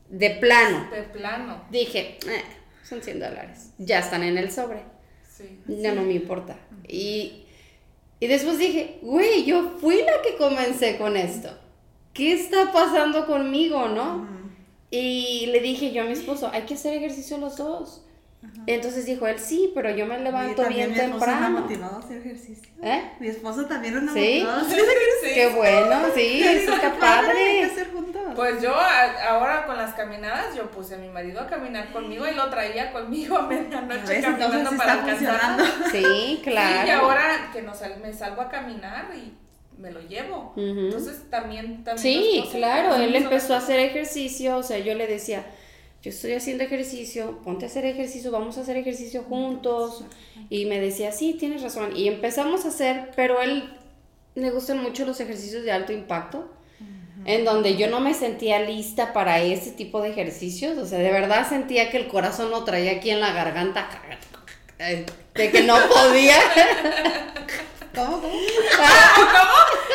De plano. De plano. Dije, eh, son 100 dólares. Ya están en el sobre. Sí. Ya no me importa. Y, y después dije, güey, yo fui la que comencé con esto. ¿Qué está pasando conmigo, no? Y le dije yo a mi esposo, hay que hacer ejercicio los dos. Entonces dijo él, sí, pero yo me levanto Oye, bien mi temprano. motivado a hacer ejercicio. ¿Eh? Mi esposo también ha ¿Sí? motivado a hacer ejercicio. Qué bueno, sí, eso está Hay que padre. hacer juntos. Pues yo a- ahora con las caminadas, yo puse a mi marido a caminar conmigo y lo traía conmigo a medianoche caminando para está alcanzar. Sí, claro. Y ahora que me salgo a caminar y me lo llevo. Entonces también, también Sí, claro, él empezó a hacer ejercicio, o sea, yo le decía, yo estoy haciendo ejercicio, ponte a hacer ejercicio, vamos a hacer ejercicio juntos. Y me decía, sí, tienes razón. Y empezamos a hacer, pero él le gustan mucho los ejercicios de alto impacto, en donde yo no me sentía lista para ese tipo de ejercicios, o sea, de verdad sentía que el corazón lo traía aquí en la garganta, de que no podía. ¿Cómo, cómo?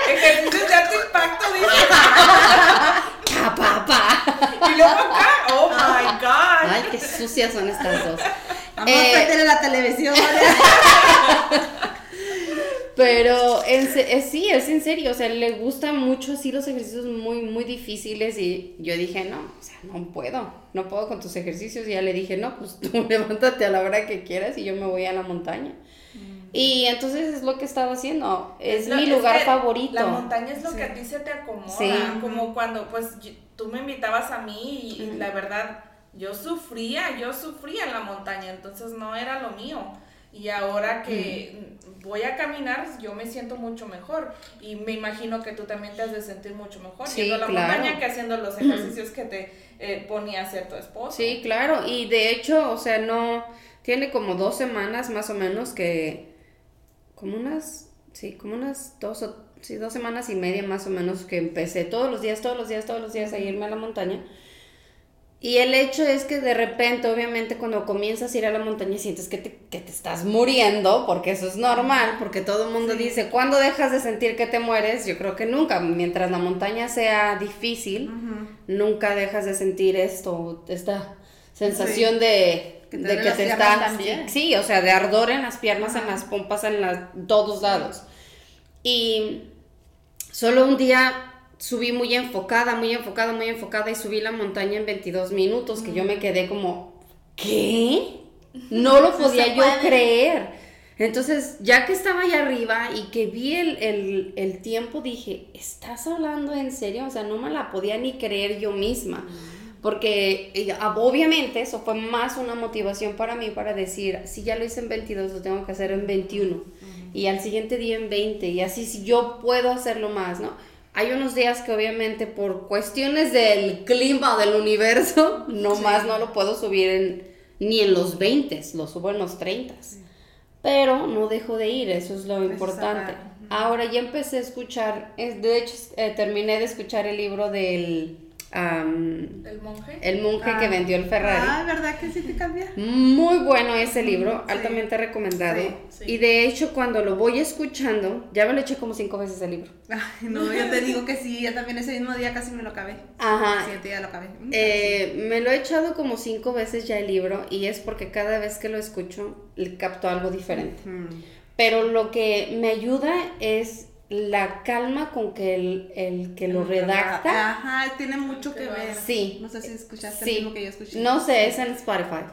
Ejercicios de alto impacto, dice. Pa, pa, pa. Y luego acá, oh my god. Ay, qué sucias son estas dos. Vamos Eh, a la televisión. Pero en se- eh, sí, es en serio, o sea, le gustan mucho así los ejercicios muy, muy difíciles y yo dije, no, o sea, no puedo, no puedo con tus ejercicios y ya le dije, no, pues tú levántate a la hora que quieras y yo me voy a la montaña. Y entonces es lo que estaba haciendo, es, lo- mi lugar que favorito. La montaña es lo Sí. que a ti se te acomoda. Sí. Como cuando pues yo- tú me invitabas a mí y, y la verdad yo sufría, yo sufría en la montaña, entonces no era lo mío. y ahora que voy a caminar, yo me siento mucho mejor. Y me imagino que tú también te has de sentir mucho mejor Sí, yendo a la claro. montaña que haciendo los ejercicios que te eh, ponía a hacer tu esposo. Sí, claro, y de hecho, o sea, no, tiene como dos semanas más o menos que, como unas, sí, como unas dos o, sí, dos semanas y media más o menos que empecé todos los días, todos los días, todos los días a irme a la montaña. Y el hecho es que de repente, obviamente, cuando comienzas a ir a la montaña sientes que te, que te estás muriendo, porque eso es normal, porque todo el mundo dice, ¿cuándo dejas de sentir que te mueres? Yo creo que nunca, mientras la montaña sea difícil, nunca dejas de sentir esto, esta sensación de, Que te de que te piernas está, también. sí, o sea, de ardor en las piernas, en las pompas, en las, todos lados. Y solo un día subí muy enfocada, muy enfocada, muy enfocada y subí la montaña en 22 minutos, que yo me quedé como, ¿qué? No lo podía yo puede. creer. Entonces, ya que estaba allá arriba y que vi el, el- el tiempo, dije, ¿estás hablando en serio? O sea, no me la podía ni creer yo misma. Porque eh, ah, obviamente eso fue más una motivación para mí para decir, si ya lo hice en 22, lo tengo que hacer en 21. Y al siguiente día en 20. Y así si yo puedo hacerlo más, ¿no? Hay unos días que obviamente por cuestiones del clima del universo, no más no lo puedo subir en, ni en los 20, lo subo en los 30. Pero no dejo de ir, eso es lo importante. Ahora ya empecé a escuchar, de hecho eh, terminé de escuchar el libro del El monje. El monje que Ah. vendió el Ferrari. Ah, ¿verdad que sí te cambia? Muy bueno ese libro, Sí. altamente recomendado. Sí, sí. Y de hecho cuando lo voy escuchando, ya me lo eché como cinco veces el libro. Ay, no, yo te digo que sí, yo también ese mismo día casi me lo acabé. Ajá. El siguiente día lo acabé. Mm, Eh, me lo he echado como cinco veces ya el libro y es porque cada vez que lo escucho le capto algo diferente. Mm. Pero lo que me ayuda es la calma con que el, el que lo redacta. Ajá, tiene mucho que ver. Sí. No sé si escuchaste Sí. el mismo que yo escuché. No sé, es en Spotify.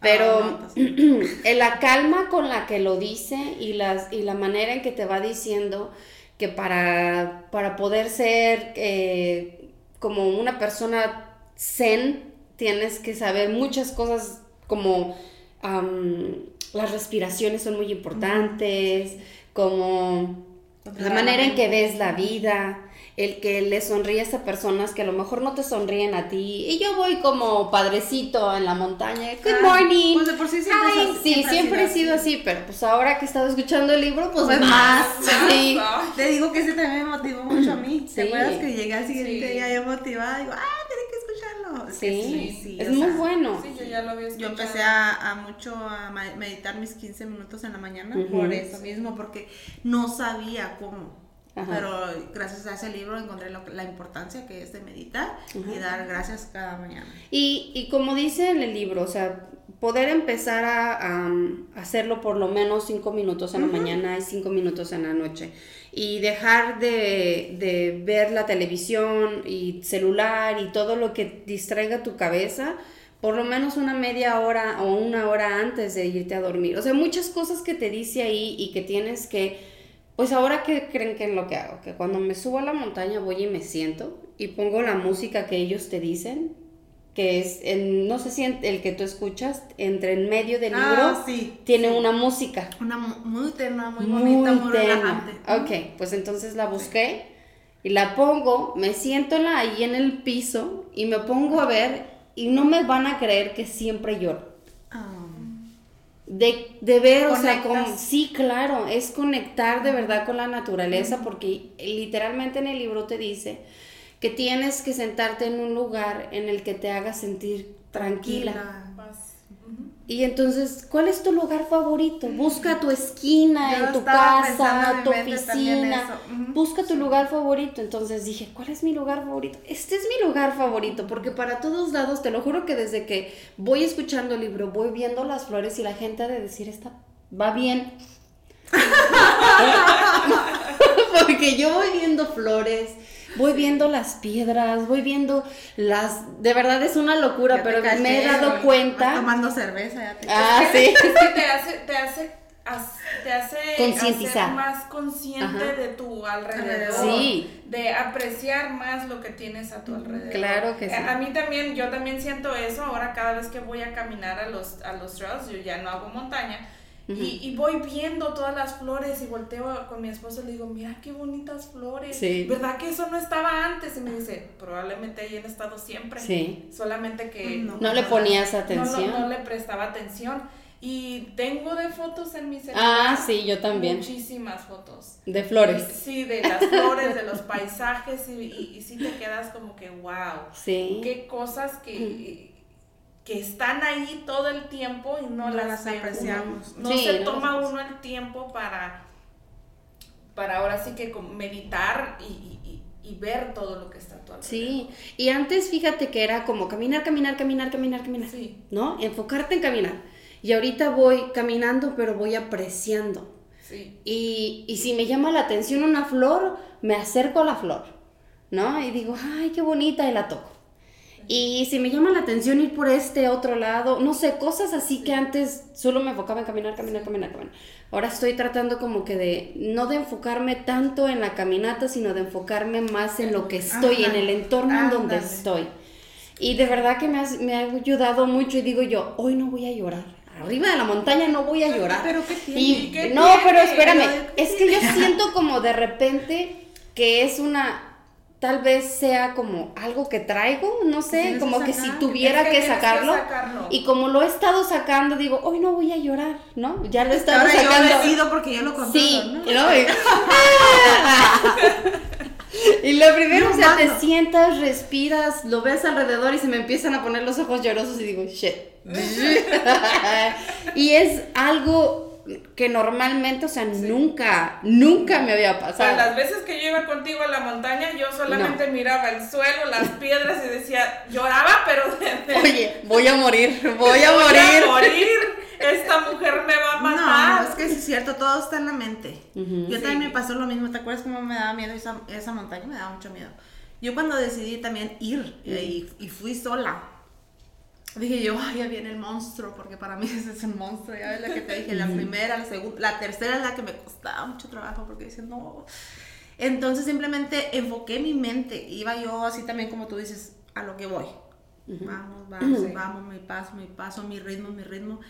Pero Ah, no, en la calma con la que lo dice y, las, y la manera en que te va diciendo que para, para poder ser eh, como una persona zen, tienes que saber muchas cosas como las respiraciones son muy importantes, como la manera en que ves la vida, el que le sonríes a personas que a lo mejor no te sonríen a ti. Y yo voy como padrecito en la montaña. Good Ah, morning. pues de por sí siempre es así, Sí, siempre he sido así, pero pues ahora que he estado escuchando el libro, pues, Pues más. más, Sí. Te digo que ese también me motivó mucho a mí. Sí. ¿Te acuerdas que llegué al siguiente Sí. día yo motivada? Digo, ah, que Sí, sí, es muy sea, bueno. Sí, yo ya lo había Yo escuchado. empecé a, a mucho a meditar mis 15 minutos en la mañana por eso mismo, porque no sabía cómo. Ajá. Pero gracias a ese libro encontré lo la importancia que es de meditar y dar gracias cada mañana. Y, y como dice en el libro, o sea, poder empezar a, a, um, hacerlo por lo menos cinco minutos en la mañana y cinco minutos en la noche. Y dejar de, de ver la televisión y celular y todo lo que distraiga tu cabeza por lo menos una media hora o una hora antes de irte a dormir. O sea, muchas cosas que te dice ahí y que tienes que, pues ahora que creen que es lo que hago, que cuando me subo a la montaña voy y me siento y pongo la música que ellos te dicen, que es, en, no sé si en- el que tú escuchas, entre en medio del libro, Ah, sí. tiene una música. Una mu- muy tenue, muy bonita, muy, relajante. Ok, pues entonces la busqué y la pongo, me siento ahí en el piso y me pongo a ver y no me van a creer que siempre lloro. Ah. De, de ver, o sea, con, sí, claro, es conectar de verdad con la naturaleza, porque literalmente en el libro te dice que tienes que sentarte en un lugar en el que te haga sentir tranquila. Y entonces, ¿cuál es tu lugar favorito? Busca tu esquina, Yo en tu casa, en tu oficina. Busca tu lugar favorito. Entonces dije, ¿cuál es mi lugar favorito? Este es mi lugar favorito, porque para todos lados, te lo juro que desde que voy escuchando el libro, voy viendo las flores y la gente ha de decir, esta va bien. porque yo voy viendo flores. Voy viendo las piedras, voy viendo las... De verdad es una locura, Ya pero me he dado cuenta... Tomando cerveza, ya te Ah, sí. Es que te hace, te hace, te hace Concientizar. hacer más consciente Ajá. de tu alrededor. Sí. De apreciar más lo que tienes a tu alrededor. Claro que sí. A, a mí también, yo también siento eso. Ahora cada vez que voy a caminar a los, a los trails, yo ya no hago montaña. Y, y voy viendo todas las flores y volteo con mi esposo y le digo, mira qué bonitas flores. Sí. ¿Verdad que eso no estaba antes? Y me dice, probablemente ahí han estado siempre. Sí. Solamente que No. No le ponías no, atención. no, no le prestaba atención. Y tengo de fotos en mi celular. Ah, sí, yo también. Muchísimas fotos. De flores. Sí, de las flores, de los paisajes y, y, y sí te quedas como que, wow, Sí. qué cosas que, que están ahí todo el tiempo y no, No las, las ve uno. apreciamos. No Sí, se no toma uno el tiempo para, para ahora sí que como meditar y, y- y- y ver todo lo que está a tu alrededor. Sí, y antes fíjate que era como caminar, caminar, caminar, caminar, caminar. Sí. ¿No? Enfocarte en caminar. Y ahorita voy caminando, pero voy apreciando. Sí. Y, y si me llama la atención una flor, me acerco a la flor, ¿no? Y digo, ay, qué bonita, y la toco. Y si me llama la atención ir por este otro lado, no sé, cosas así que antes solo me enfocaba en caminar, caminar, caminar, caminar. Ahora estoy tratando como que de, no de enfocarme tanto en la caminata, sino de enfocarme más en lo que estoy, Ajá. en el entorno en donde Ándale. estoy. Y de verdad que me, has- me ha ayudado mucho y digo yo, hoy no voy a llorar. Arriba de la montaña no voy a llorar. ¿Pero qué tiene? Y- ¿Qué no, tiene? pero espérame, Pero, ¿qué es que yo siento como de repente que es una, tal vez sea como algo que traigo, no sé, como que si tuviera Es que sacarlo. sacarlo. Y como lo he estado sacando, digo, hoy no voy a llorar, ¿no? Ya lo he estado Ahora yo sacando. decido porque yo lo controlo, Sí, ¿no? ¿no? Y, Y lo primero, Yo o sea, te sientas, respiras, lo ves alrededor y se me empiezan a poner los ojos llorosos y digo, shit. y es algo que normalmente, o sea, nunca, nunca me había O sea, pasado. las veces que yo iba contigo a la montaña, yo solamente miraba el suelo, las piedras y decía, lloraba, pero Oye, voy a morir, voy a voy morir. a morir, esta mujer me va a matar. No, es que sí es cierto, todo está en la mente. Yo Sí. también me pasó lo mismo, ¿te acuerdas cómo me daba miedo esa, esa montaña? Me daba mucho miedo. Yo cuando decidí también ir eh, y, y fui sola, dije yo, ay, ya viene el monstruo, porque para mí ese es el monstruo, ya ves la que te dije, la primera, la segunda, la tercera es la que me costaba mucho trabajo, porque decía, no. Entonces simplemente enfoqué mi mente, iba yo así también como tú dices, a lo que voy. Vamos, vamos, vamos, mi paso, mi paso, mi ritmo, mi ritmo.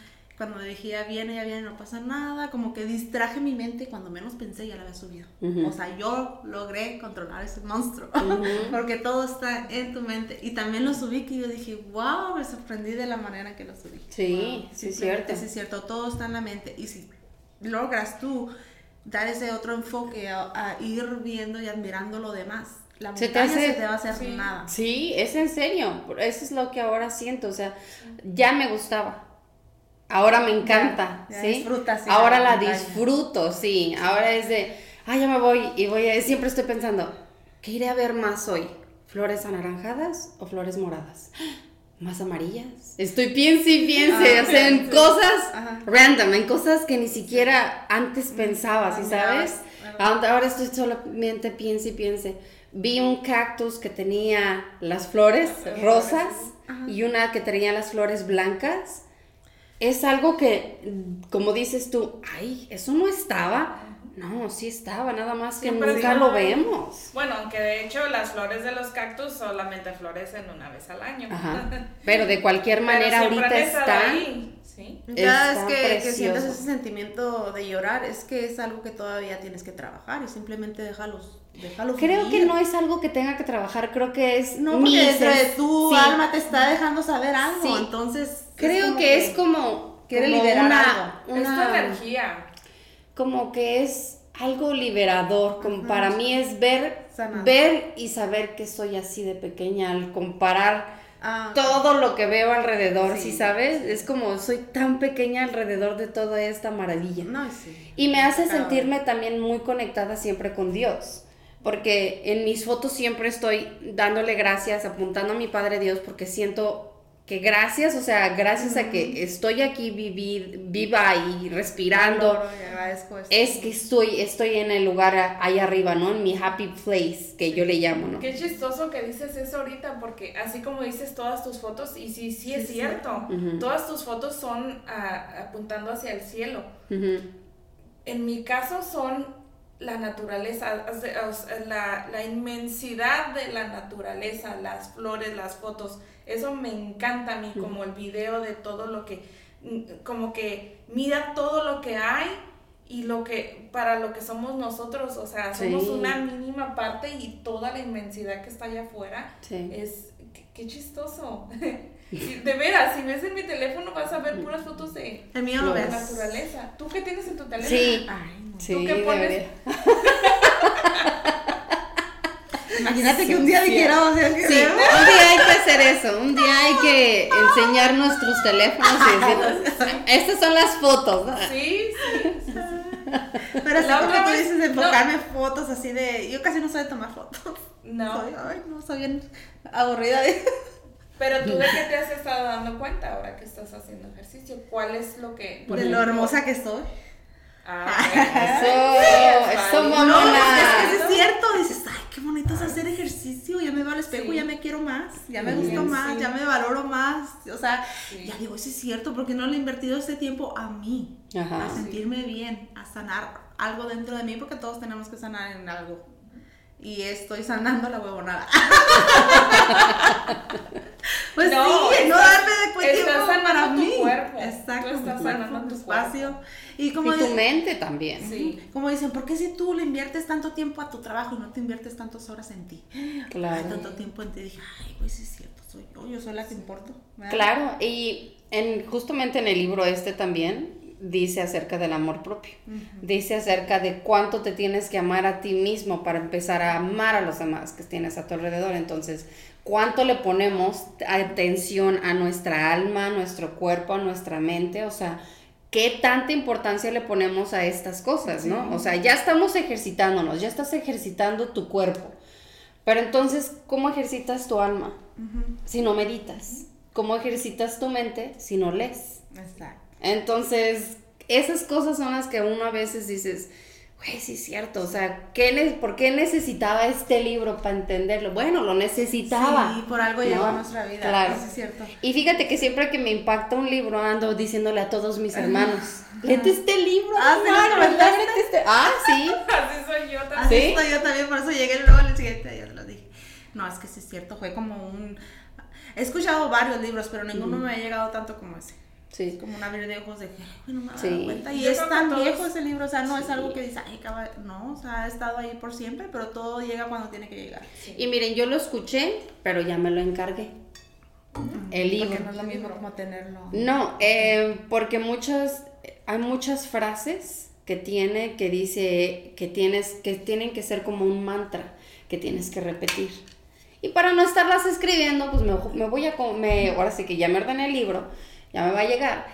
Cuando dije ya viene, ya viene, no pasa nada, como que distraje mi mente y cuando menos pensé ya la había subido. Ujú. O sea, yo logré controlar ese monstruo, porque todo está en tu mente. Y también lo subí que yo dije, wow, me sorprendí de la manera en que lo subí. Sí, sí, es cierto. Sí, es cierto, todo está en la mente. Y si logras tú dar ese otro enfoque a, a ir viendo y admirando lo demás, la Se te hace- se te va a hacer Sí. nada. Sí, es en serio. Eso es lo que ahora siento. O sea, ya me gustaba. Ahora me encanta. Ya, ya ¿sí? disfrutas, sí, ahora la disfruto, sí. Ahora es de, ah, ya me voy y voy a, siempre estoy pensando, ¿qué iré a ver más hoy? ¿Flores anaranjadas o flores moradas? ¿Más amarillas? Estoy piense y piense, Ah, o sea, en cosas Ajá. random, en cosas que ni siquiera antes pensaba, ¿sí sabes? ahora estoy solamente piense y piense. Vi un cactus que tenía las flores rosas y una que tenía las flores blancas. Es algo que, como dices tú, ay, eso no estaba. No, sí estaba, nada más que Siempre nunca sí. lo vemos. Bueno, aunque de hecho las flores de los cactus solamente florecen una vez al año. Ajá. Pero de cualquier manera ahorita están. ahí, ¿sí? Cada Está vez que, que sientas ese sentimiento de llorar, es que es algo que todavía tienes que trabajar y simplemente déjalos, déjalo Creo que no es algo que tenga que trabajar, creo que es No, mi porque dentro de tu sí. alma te está dejando saber algo, Sí. entonces... Creo que, es como quiere como liberar una, algo. Una- energía. como que es algo liberador, como para mí es ver, ver y saber que soy así de pequeña al comparar Ah, todo lo que veo alrededor, Sí. ¿sí sabes? Es como soy tan pequeña alrededor de toda esta maravilla. No, sí. Y me hace Claro. sentirme también muy conectada siempre con Dios. Porque en mis fotos siempre estoy dándole gracias, apuntando a mi Padre Dios, porque siento que gracias, o sea, gracias a que estoy aquí vivi- viva y respirando, es que estoy, estoy en el lugar ahí arriba, ¿no? En mi happy place, que yo le llamo, ¿no? Qué chistoso que dices eso ahorita, porque así como dices todas tus fotos, y sí, sí es Sí, cierto, todas tus fotos son ah, apuntando hacia el cielo. En mi caso son la naturaleza, la, la inmensidad de la naturaleza, las flores, las fotos. Eso me encanta a mí, como el video de todo lo que como que mira todo lo que hay y lo que para lo que somos nosotros, o sea, somos Sí. una mínima parte y toda la inmensidad que está allá afuera Sí. es qué, qué chistoso. De veras, si ves en mi teléfono vas a ver puras fotos de El mío lo la ves. naturaleza. ¿Tú qué tienes en tu teléfono? Sí, Ay, no. sí, ¿Tú qué pones? Imagínate que un día dijera, o sea, que Sí, un día hay que hacer eso, un día hay que enseñar nuestros teléfonos y decir, estas son las fotos. ¿no? Sí, sí. Pero así como tú dices de no. enfocarme fotos así de. Yo casi no soy de tomar fotos. No. Soy, ay, no, soy bien aburrida de. Pero tú de qué te has estado dando cuenta ahora que estás haciendo ejercicio? ¿Cuál es lo que... por de lo hermosa que estoy. Ah, Eso, eso, No, es que es cierto. Dices, ay, qué bonito es hacer ejercicio. Ya me veo al espejo, Sí. ya me quiero más. Ya me gusto más, sí. ya me valoro más. O sea, Sí. ya digo, eso es cierto, porque no le he invertido ese tiempo a mí. Ajá. a sentirme bien, a sanar algo dentro de mí, porque todos tenemos que sanar en algo. Y estoy sanando la huevonada. pues No, sí, no estás- darme de cuenta estás tiempo sanando para tu mí. cuerpo. Exacto, Tú estás sanando cuerpo, tu espacio. Y como Y tu mente también. Sí. como dicen, ¿por qué si tú le inviertes tanto tiempo a tu trabajo y no te inviertes tantas horas en ti? Claro. Tanto tiempo en ti. Dije, ay, pues sí es cierto, soy yo, yo soy la que importo. ¿verdad? Claro, y en, justamente en el libro este también dice acerca del amor propio. Dice acerca de cuánto te tienes que amar a ti mismo para empezar a amar a los demás que tienes a tu alrededor. Entonces, cuánto le ponemos atención a nuestra alma, a nuestro cuerpo, a nuestra mente, o sea, qué tanta importancia le ponemos a estas cosas, ¿no? O sea, ya estamos ejercitándonos, ya estás ejercitando tu cuerpo. Pero entonces, ¿cómo ejercitas tu alma? si no meditas? ¿Cómo ejercitas tu mente si no lees? Exacto. Entonces, esas cosas son las que uno a veces dices, güey, sí es cierto, o sea, ¿qué ne- ¿por qué necesitaba este libro para entenderlo? Bueno, lo necesitaba. Sí, por algo ¿no? llegó a nuestra vida. Claro. Eso es cierto. Y fíjate que siempre que me impacta un libro ando diciéndole a todos mis hermanos, léete este libro, Ah, ¿sí hermano, léete este-". Ah, sí. Así soy yo Así también. ¿Sí? estoy yo también, por eso llegué luego al siguiente día, te lo dije. No, es que sí es cierto, fue como un... He escuchado varios libros, pero ninguno me ha llegado tanto como ese. Es Sí. como un abrir de ojos de que, bueno, me Sí. cuenta. Y Yo es tan todos- viejo ese libro, o sea, no es algo que dice, ay, acaba... No, o sea, ha estado ahí por siempre, pero todo llega cuando tiene que llegar. Y miren, yo lo escuché, pero ya me lo encargué. El libro. Porque no es lo mismo como tenerlo. No, eh, porque muchas, hay muchas frases que tiene que dice que tienes, que tienen que ser como un mantra que tienes que repetir. Y para no estarlas escribiendo, pues me, me voy a, me, ahora sí que ya me ordené el libro, ya me va a llegar.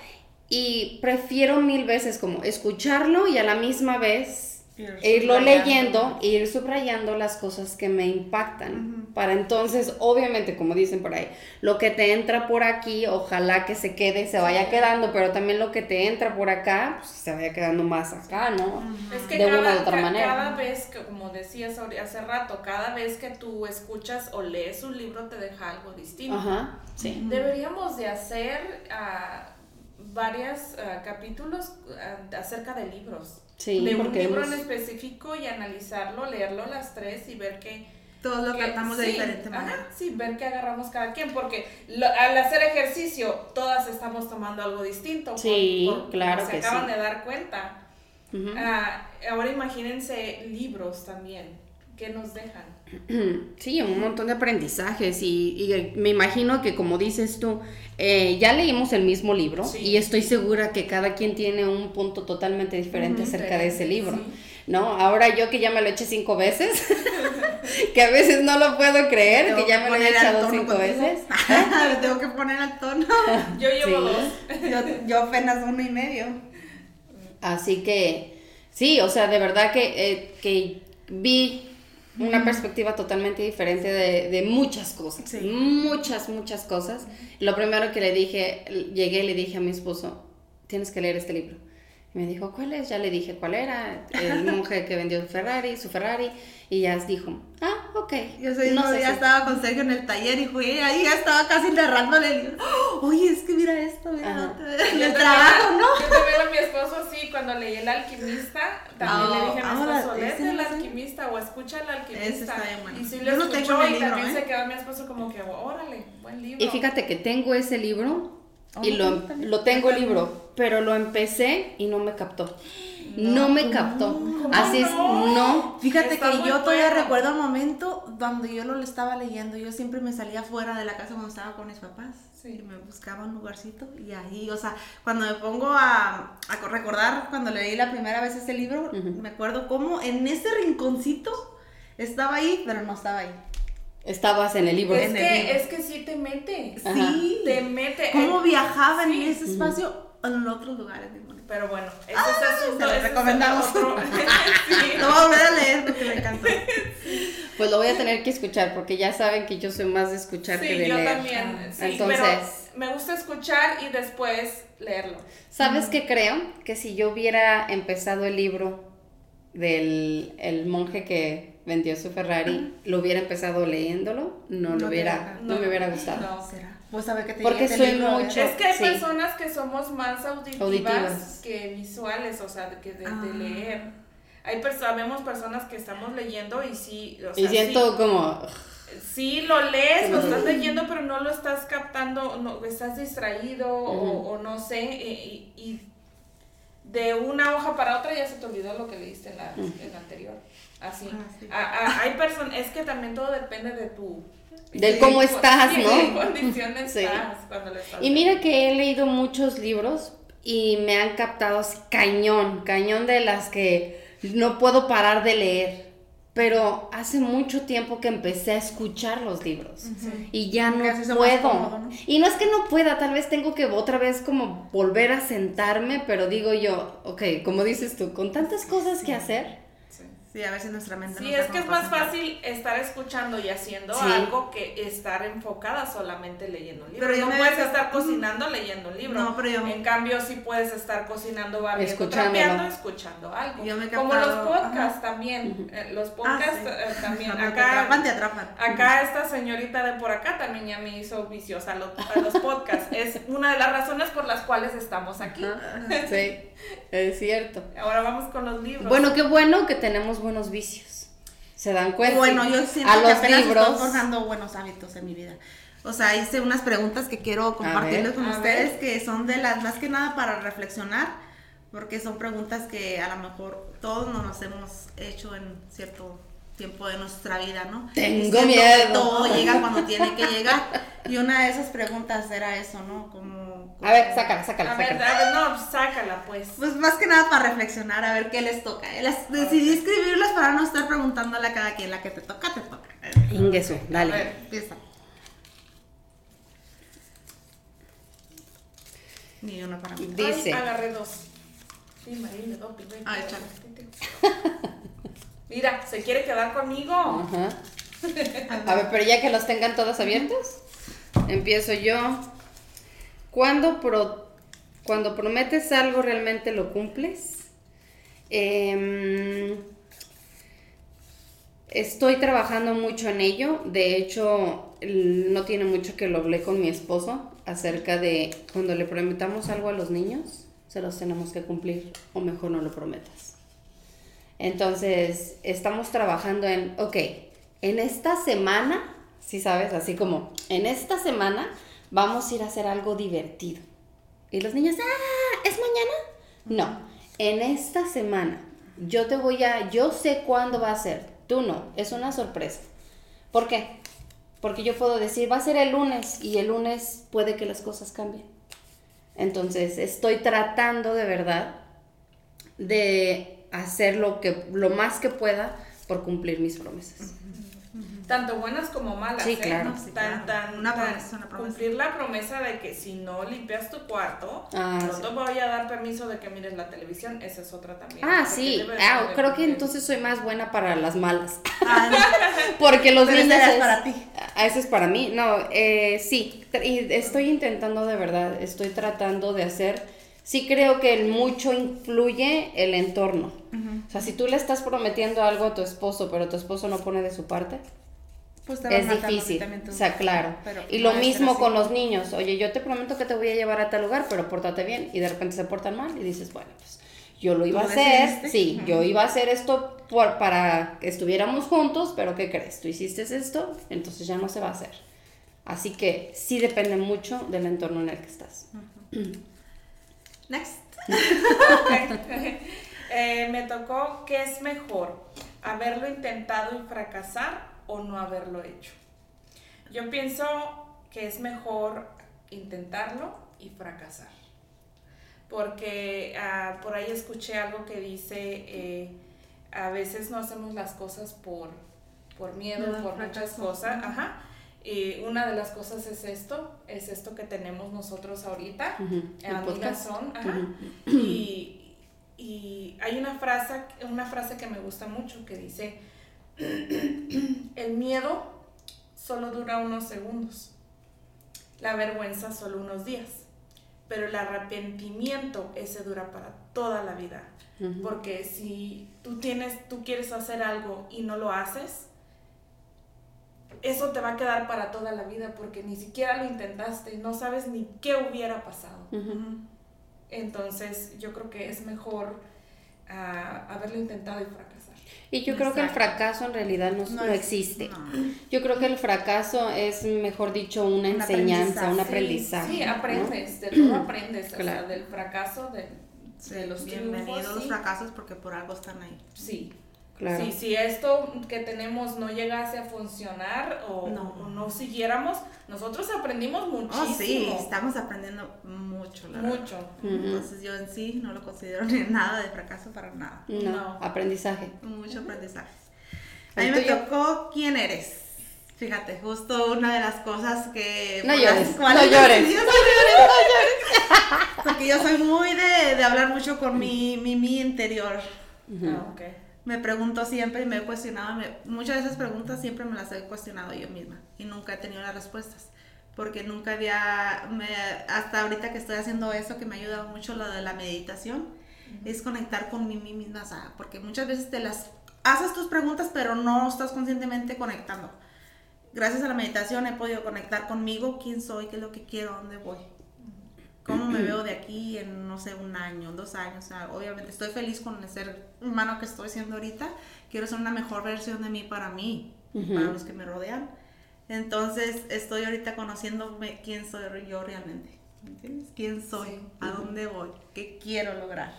Y prefiero mil veces como escucharlo y a la misma vez Ir irlo subrayando. leyendo e ir subrayando las cosas que me impactan. Para entonces, obviamente, como dicen por ahí, lo que te entra por aquí, ojalá que se quede, se vaya quedando, pero también lo que te entra por acá, pues se vaya quedando más acá, ¿no? Es que de cada, una u otra manera. cada vez que, como decías hace rato, cada vez que tú escuchas o lees un libro te deja algo distinto. Ajá, sí. Deberíamos de hacer varios capítulos ah, acerca de libros. Sí, de un libro hemos- en específico y analizarlo, leerlo las tres y ver qué... Todos lo qué- tratamos de sí, diferente ajá, manera. sí, ver qué agarramos cada quien, porque lo- al hacer ejercicio todas estamos tomando algo distinto. por- Sí, por- claro se que acaban sí. de dar cuenta. Ah, ahora imagínense libros también, ¿qué nos dejan? Sí, un montón de aprendizajes y, y me imagino que como dices tú, eh, ya leímos el mismo libro Sí. y estoy segura que cada quien tiene un punto totalmente diferente acerca de ese sí. libro, ¿no? Ahora yo que ya me lo eché cinco veces, que a veces no lo puedo creer, que ya me lo he echado cinco contigo. veces. Me tengo que poner al tono. Yo llevo Sí. dos. Yo, yo apenas uno y medio. Así que, sí, o sea, de verdad que, eh, que vi una perspectiva totalmente diferente de, de muchas cosas. Sí. Muchas, muchas cosas. Lo primero que le dije, llegué y le dije a mi esposo, tienes que leer este libro. Me dijo, ¿cuál es? Ya le dije cuál era, el monje que vendió Ferrari, su Ferrari, y ya dijo, ah, ok. Yo soy no no sé ya si- estaba con Sergio en el taller y fui ahí, ya estaba casi narrándole el libro. ¡Oh! Oye, es que mira esto, mira, Ajá. otro". Yo el también- trabajo, ¿no? Yo también a mi esposo así, cuando leí El Alquimista, también Ah, le dije a mi esposo, léete no El. Alquimista o escucha El Alquimista. Está bien bueno. Y sí Yo lo no tengo escuchó en el y libro, también ¿eh? se quedó mi esposo como que, órale, buen libro. Y fíjate que tengo ese libro y Oh, lo, también. lo tengo el libro, pero lo empecé y no me captó. No, me captó. Así es, no. Fíjate Está que yo todavía bueno. recuerdo el momento cuando yo lo estaba leyendo. Yo siempre me salía fuera de la casa cuando estaba con mis papás. Sí. Y me buscaba un lugarcito y ahí, o sea, cuando me pongo a, a co- recordar cuando leí la primera vez ese libro, me acuerdo cómo en ese rinconcito estaba ahí, pero no estaba ahí. Estabas en el libro. Es En el que, libro. es que sí te mete. Ajá. Sí. Te mete. Cómo viajaba sí. en ese espacio en otros lugares. bien bonito. Pero bueno, ese es se asunto. lo es recomendamos. otro- sí. Lo voy a volver a leer porque me encantó. Pues lo voy a tener que escuchar porque ya saben que yo soy más de escuchar que Sí, de yo leer. también. Ah, Sí, entonces- pero me gusta escuchar y después leerlo. ¿Sabes qué creo? Que si yo hubiera empezado el libro del el monje que vendió su Ferrari, lo hubiera empezado leyéndolo, no, No lo hubiera, hubiera- no, me hubiera gustado. No. ¿Será? Pues a ver qué te Porque soy libro, mucho- Es que hay Sí. personas que somos más auditivas, Auditivas. que visuales, o sea, que de, de Ah. leer. Hay sabemos personas que estamos leyendo y sí, o sea, y siento como... sí, sí lo lees, lo estás leyendo, pero no lo estás captando, no, estás distraído o, o no sé, y, y- y de una hoja para otra ya se te olvidó lo que leíste en la, en la anterior. Así. Ah, sí. A- a- hay personas, es que también todo depende de tu... Del sí, cómo estás, ¿no? ¿En qué condiciones Sí. estás cuando le estás Y mira que he leído muchos libros y me han captado así, cañón, cañón de las que no puedo parar de leer. Pero hace mucho tiempo que empecé a escuchar los libros y ya no puedo. cómodo, ¿no? Y no es que no pueda, tal vez tengo que otra vez como volver a sentarme, pero digo yo, ok, como dices tú, con tantas cosas que hacer, Sí. A ver si nuestra mente Sí, nos es que es más fácil estar escuchando y haciendo Sí. algo que estar enfocada solamente leyendo un libro. Pero yo no me puedes estar cocinando leyendo un libro. No, pero yo- En cambio, sí puedes estar cocinando, barriendo, trapeando, escuchando algo. Yo me he Como los podcasts también. eh, los podcasts Ah, sí. eh, también. Cuando te atrapan, te Acá, atrapan. acá esta señorita de por acá también ya me hizo viciosa a los, a los podcasts. es una de las razones por las cuales estamos aquí. ajá, sí, es cierto. Ahora vamos con los libros. Bueno, qué bueno que tenemos buenos vicios. ¿Se dan cuenta? Bueno, yo siento a que los apenas libros. estoy forjando buenos hábitos en mi vida. O sea, hice unas preguntas que quiero compartirles ver, con ustedes, ver. que son de las más que nada para reflexionar, porque son preguntas que a lo mejor todos nos hemos hecho en cierto tiempo de nuestra vida, ¿no? Tengo que miedo. Todo llega cuando tiene que llegar. Y una de esas preguntas era eso, ¿no? Como, A ver, sácala, sácala, a ver, sácala. a ver, no, sácala pues. Pues más que nada para reflexionar, a ver qué les toca. Las, decidí escribirlas para no estar preguntándole a cada quien la que te toca, te toca. Ingueso, A dale. ver. Empieza. Ni una para mí. Dice. Ay, agarré dos. Sí, Marín, doy, doy. Mira, ¿se quiere quedar conmigo? Ajá. A ver, pero ya que los tengan todos abiertos, empiezo yo. Cuando, pro- cuando prometes algo, ¿realmente lo cumples? Em, estoy trabajando mucho en ello. De hecho, no tiene mucho que lo hablé con mi esposo acerca de cuando le prometamos algo a los niños, se los tenemos que cumplir o mejor no lo prometas. Entonces, estamos trabajando en, ok, en esta semana, si sabes, así como, en esta semana vamos a ir a hacer algo divertido. Y los niños, ah, ¿es mañana? No, en esta semana yo te voy a, yo sé cuándo va a ser, tú no, es una sorpresa. ¿Por qué? Porque yo puedo decir, va a ser el lunes y el lunes puede que las cosas cambien. Entonces, estoy tratando de verdad de hacer lo, que, lo más que pueda por cumplir mis promesas. Tanto buenas como malas. Sí, ¿eh? claro. Tan, Sí, claro. tan, Una tan- promesa, una promesa. Cumplir la promesa de que si no limpias tu cuarto, Ah, no sí. te voy a dar permiso de que mires la televisión. Esa es otra también. Ah, Porque sí. Ah, creo que entonces soy más buena para las malas. Ah, no. Porque los Pero niños. era es- para ti. Eso es para mí. No, eh, sí. y estoy intentando de verdad. Estoy tratando de hacer. Sí creo que en mucho influye el entorno. O sea, si tú le estás prometiendo algo a tu esposo, pero tu esposo no pone de su parte, Pues es difícil. O sea, claro. Pero y lo mismo con los niños. Oye, yo te prometo que te voy a llevar a tal lugar, pero pórtate bien. Y de repente se portan mal y dices, bueno, pues yo lo iba a hacer. decidiste. Sí, yo iba a hacer esto por- para que estuviéramos juntos, pero ¿qué crees? Tú hiciste esto, entonces ya no se va a hacer. Así que sí depende mucho del entorno en el que estás. Next. Eh, me tocó que es mejor haberlo intentado y fracasar o no haberlo hecho. Yo pienso que es mejor intentarlo y fracasar. Porque ah, por ahí escuché algo que dice, eh, a veces no hacemos las cosas por, por miedo, por muchas cosas. Ajá. Y una de las cosas es esto, es esto que tenemos nosotros ahorita. El Amigas podcast. son, ajá. Y, y hay una frase, una frase que me gusta mucho que dice, el miedo solo dura unos segundos, la vergüenza solo unos días, pero el arrepentimiento ese dura para toda la vida. Porque si tú tienes, tú quieres hacer algo y no lo haces, eso te va a quedar para toda la vida porque ni siquiera lo intentaste, no sabes ni qué hubiera pasado. Entonces yo creo que es mejor ah, haberlo intentado y fracasar. Y yo creo que el fracaso en realidad no, no existe. no. Yo creo que el fracaso es, mejor dicho, una Un enseñanza, un aprendizaje. Sí, ¿no? aprendes, de todo aprendes, o sea, del fracaso, de, de los Bienvenidos triunfos, los sí. fracasos porque por algo están ahí. Sí. Claro. Sí, si esto que tenemos no llegase a funcionar o No. o no siguiéramos, nosotros aprendimos muchísimo. Oh, sí, estamos aprendiendo mucho, la verdad. Mucho. Entonces yo en sí no lo considero ni nada de fracaso para nada. No, No. aprendizaje. Mucho aprendizaje. A ¿El mí me tocó quién eres. Fíjate, justo una de las cosas que... No por las llores, no llores. No llores, Porque yo soy muy de, de hablar mucho con mi, mi, mi interior. Ujú. Ah, ok. Me pregunto siempre y me he cuestionado, me- muchas de esas preguntas siempre me las he cuestionado yo misma y nunca he tenido las respuestas. Porque nunca había, me- hasta ahorita que estoy haciendo eso, que me ha ayudado mucho lo de la meditación, es conectar con mí misma, o sea, porque muchas veces te las haces tus preguntas, pero no estás conscientemente conectando. Gracias a la meditación he podido conectar conmigo, quién soy, qué es lo que quiero, dónde voy. ¿Cómo me veo de aquí en, no sé, un año, dos años? O sea, obviamente estoy feliz con el ser humano que estoy siendo ahorita. Quiero ser una mejor versión de mí para mí, y Ujú. para los que me rodean. Entonces, estoy ahorita conociéndome quién soy yo realmente. ¿me ¿Entiendes? ¿Quién soy? Sí. ¿A dónde voy? ¿Qué quiero lograr?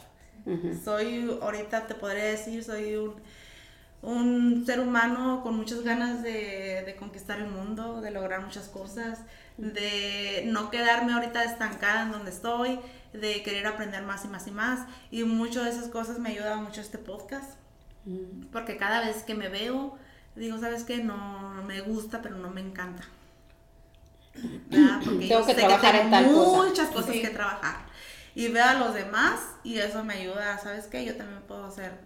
Ujú. Soy, ahorita te podría decir, soy un, un ser humano con muchas ganas de, de conquistar el mundo, de lograr muchas cosas, de no quedarme ahorita estancada en donde estoy, de querer aprender más y más y más. Y muchas de esas cosas me ayuda mucho este podcast, Mm. porque cada vez que me veo, digo, ¿sabes qué? No me gusta, pero no me encanta. ¿Verdad? Porque Tengo yo que sé trabajar tengo en tal cosa. muchas cosas Sí. que trabajar. Y veo a los demás y eso me ayuda, ¿sabes qué? Yo también puedo hacer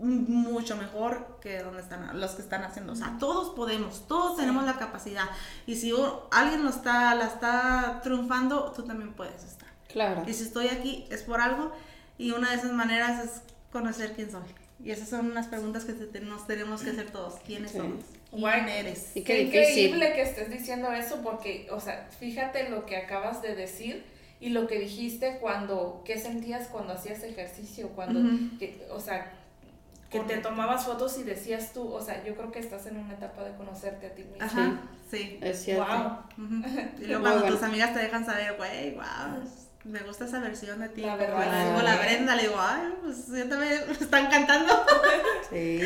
mucho mejor que donde están los que están haciendo. O sea, todos podemos, todos tenemos la capacidad. Y si alguien lo está, la está triunfando, tú también puedes estar. Claro. Y si estoy aquí es por algo y una de esas maneras es conocer quién soy. Y esas son unas preguntas que te- nos tenemos que hacer todos. ¿Quiénes Sí. somos? ¿Quién eres? Y Qué, qué increíble que estés diciendo eso porque, o sea, fíjate lo que acabas de decir y lo que dijiste cuando, qué sentías cuando hacías ejercicio, cuando, Ujú. que, o sea, que te tomabas fotos y decías tú, o sea, yo creo que estás en una etapa de conocerte a ti mismo. Ajá, sí. Es cierto. Wow. Y luego cuando bueno. tus amigas te dejan saber, güey, wow, me gusta esa versión de ti. La verdad, Cuando digo la Brenda, le digo, ay, pues yo también están cantando. Sí.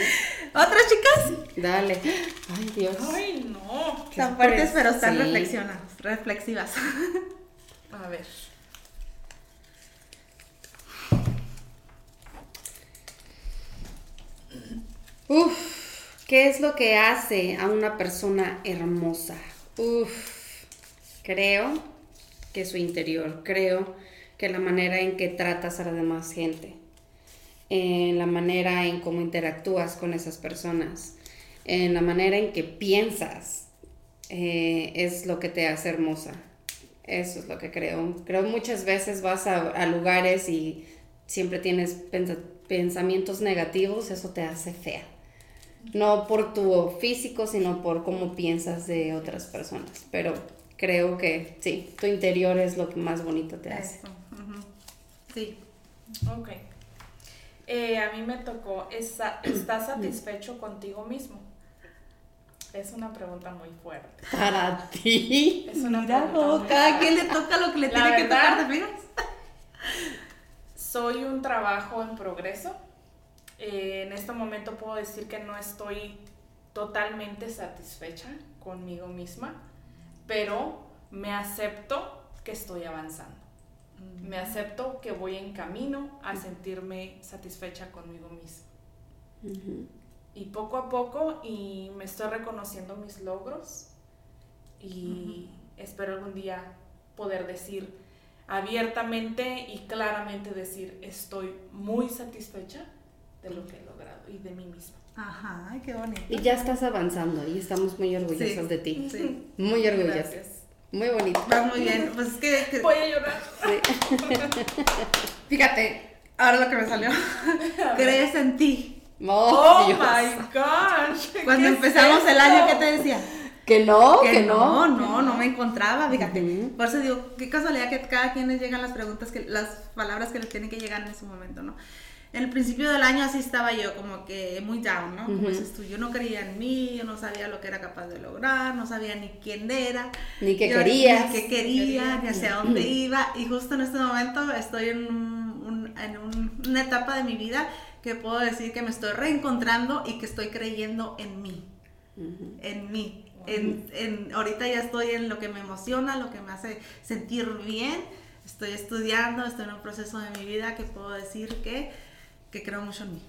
¿Otras chicas? Dale. Ay, Dios. Ay, no. Qué Están fuertes, pero están Sí. reflexionas, reflexivas. A ver. Uf, ¿qué es lo que hace a una persona hermosa? Uf, creo que su interior, creo que la manera en que tratas a la demás gente, en la manera en cómo interactúas con esas personas, en la manera en que piensas, eh, es lo que te hace hermosa. Eso es lo que creo. Creo muchas veces vas a, a lugares y siempre tienes pensa- pensamientos negativos, eso te hace fea. No por tu físico, sino por cómo piensas de otras personas. Pero creo que sí, tu interior es lo que más bonito te hace. Eso. Sí. Ok. Eh, a mí me tocó, esa- ¿estás satisfecho contigo mismo? Es una pregunta muy fuerte. Para ti. Es una Mira, pregunta cada fuerte. quien le toca lo que le La tiene que tocar, ¿te fijas? Soy un trabajo en progreso. Eh, en este momento puedo decir que no estoy totalmente satisfecha conmigo misma, pero me acepto que estoy avanzando. Me acepto que voy en camino a sentirme satisfecha conmigo misma. Y poco a poco y me estoy reconociendo mis logros y espero algún día poder decir abiertamente y claramente decir estoy muy satisfecha de lo que he logrado y de mí misma. Ajá, qué bonito. Y ya estás avanzando y estamos muy orgullosos Sí. de ti. Sí, Muy orgullosas. Gracias. Muy bonito. va muy bien. Pues es que, que- Voy a llorar. fíjate, ahora lo que me salió. Crees en ti. Oh Dios. my gosh. Cuando ¿qué empezamos es el año? ¿qué te decía? Que no, que, que no, no. no, no me encontraba, fíjate. Por eso digo, qué casualidad que cada quien les llegan las preguntas, que las palabras que les tienen que llegar en ese momento, ¿no? En el principio del año así estaba yo, como que muy down, ¿no? Como dices tú, yo no creía en mí, yo no sabía lo que era capaz de lograr, no sabía ni quién era. Ni qué querías. Ni qué quería, ni hacia dónde iba. Y justo en este momento estoy en, un- un- en un- una etapa de mi vida que puedo decir que me estoy reencontrando y que estoy creyendo en mí en mí. En, en- ahorita ya estoy en lo que me emociona, lo que me hace sentir bien. Estoy estudiando, estoy en un proceso de mi vida que puedo decir que, que creo mucho en mí.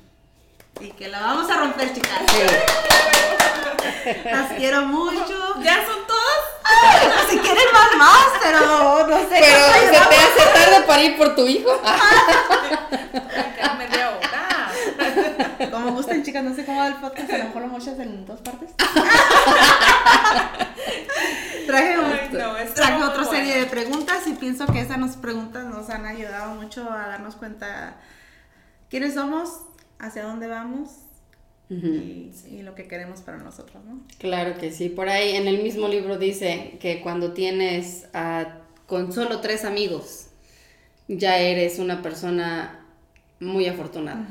Y que la vamos a romper, chicas. Las quiero mucho. ¿Ya son todas? Si quieren más, más, pero no sé. Pero se te hace tarde para ir por tu hijo. Media hora. Como gusten, chicas, no sé cómo va el podcast, a lo mejor lo muchas en dos partes. traje Ay, no, otra bueno. serie de preguntas y pienso que esas nos preguntas nos han ayudado mucho a darnos cuenta quiénes somos, hacia dónde vamos y, y lo que queremos para nosotros, ¿no? Claro que sí. Por ahí en el mismo libro dice que cuando tienes con solo tres amigos, ya eres una persona muy afortunada.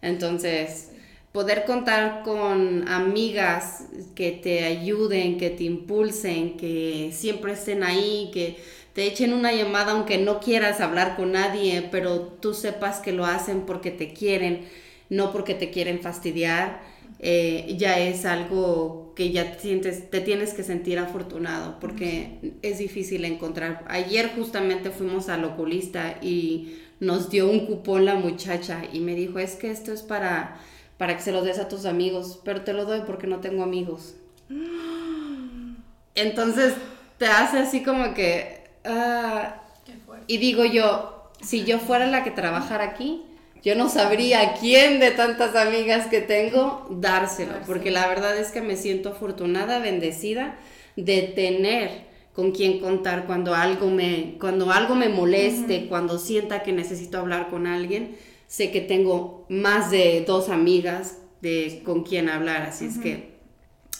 Entonces, poder contar con amigas que te ayuden, que te impulsen, que siempre estén ahí, que te echen una llamada aunque no quieras hablar con nadie, pero tú sepas que lo hacen porque te quieren, no porque te quieren fastidiar, eh, ya es algo que ya te sientes, te tienes que sentir afortunado porque es difícil encontrar. Ayer justamente fuimos al oculista y nos dio un cupón la muchacha y me dijo, es que esto es para, para que se lo des a tus amigos, pero te lo doy porque no tengo amigos. Entonces te hace así como que... ah, y digo yo, si yo fuera la que trabajara aquí, yo no sabría a quién de tantas amigas que tengo dárselo, porque la verdad es que me siento afortunada, bendecida de tener con quien contar cuando algo me cuando algo me moleste, cuando sienta que necesito hablar con alguien, sé que tengo más de dos amigas de con quien hablar, así es que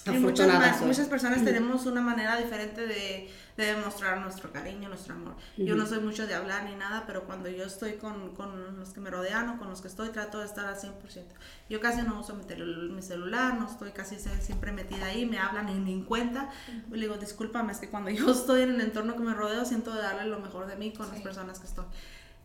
muchas, afortunada muchas personas tenemos una manera diferente de, de demostrar nuestro cariño, nuestro amor. Yo no soy mucho de hablar ni nada, pero cuando yo estoy con, con los que me rodean o con los que estoy, trato de estar al 100%. Yo casi no uso mi, mi celular, no estoy casi siempre metida ahí, me hablan y ni en cuenta. Y le digo, discúlpame, es que cuando yo estoy en el entorno que me rodeo, siento de darle lo mejor de mí con las personas que estoy.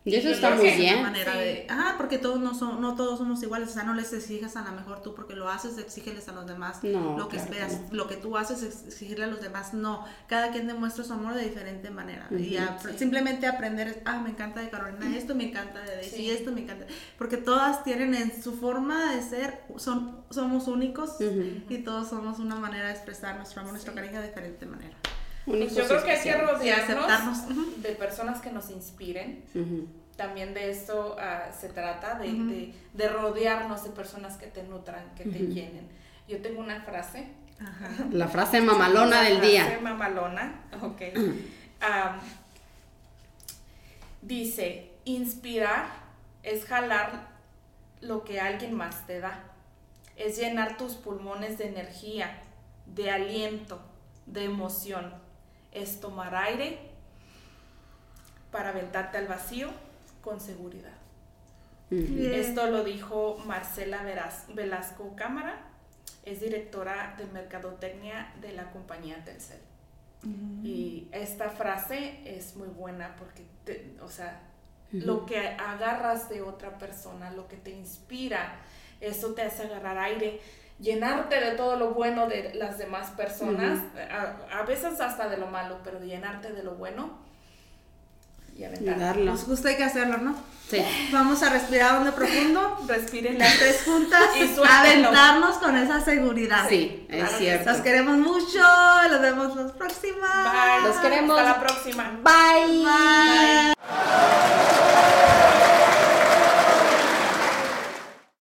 Y eso está muy que es una bien. manera Sí. de, ah, porque todos no son, no todos somos iguales, o sea, no les exiges a lo mejor tú porque lo haces, exígeles a los demás No, lo que claro que esperas, no. lo que tú haces es exigirle a los demás, no, cada quien demuestra su amor de diferente manera y simplemente aprender, ah, me encanta de Carolina esto, me encanta de Daisy Sí. esto, me encanta, porque todas tienen en su forma de ser, son, somos únicos y todos somos una manera de expresar nuestro amor, nuestro cariño de diferente manera. Pues yo creo que hay que rodearnos de personas que nos inspiren. También de esto ah, se trata, de, de- de rodearnos de personas que te nutran, que te llenen. Yo tengo una frase. Ajá. La frase mamalona del frase día. mamalona, ok. Dice, inspirar es jalar lo que alguien más te da. Es llenar tus pulmones de energía, de aliento, de emoción. Es tomar aire para aventarte al vacío con seguridad. Bien. Esto lo dijo Marcela Veraz- Velasco Cámara. es directora de mercadotecnia de la compañía Telcel. Y esta frase es muy buena porque, te- o sea, lo que agarras de otra persona, lo que te inspira, eso te hace agarrar aire, llenarte de todo lo bueno de las demás personas, a, a veces hasta de lo malo, pero llenarte de lo bueno y Y aventar. darlo. Pues justo hay que hacerlo, ¿no? Sí. Vamos a respirar hondo profundo. Respiren Las tres juntas. Y suéltenlo. aventarnos con esa seguridad. Sí, es Claro que cierto. Los queremos mucho. Los vemos la próxima. Bye. Los queremos. Hasta la próxima. Bye. Bye.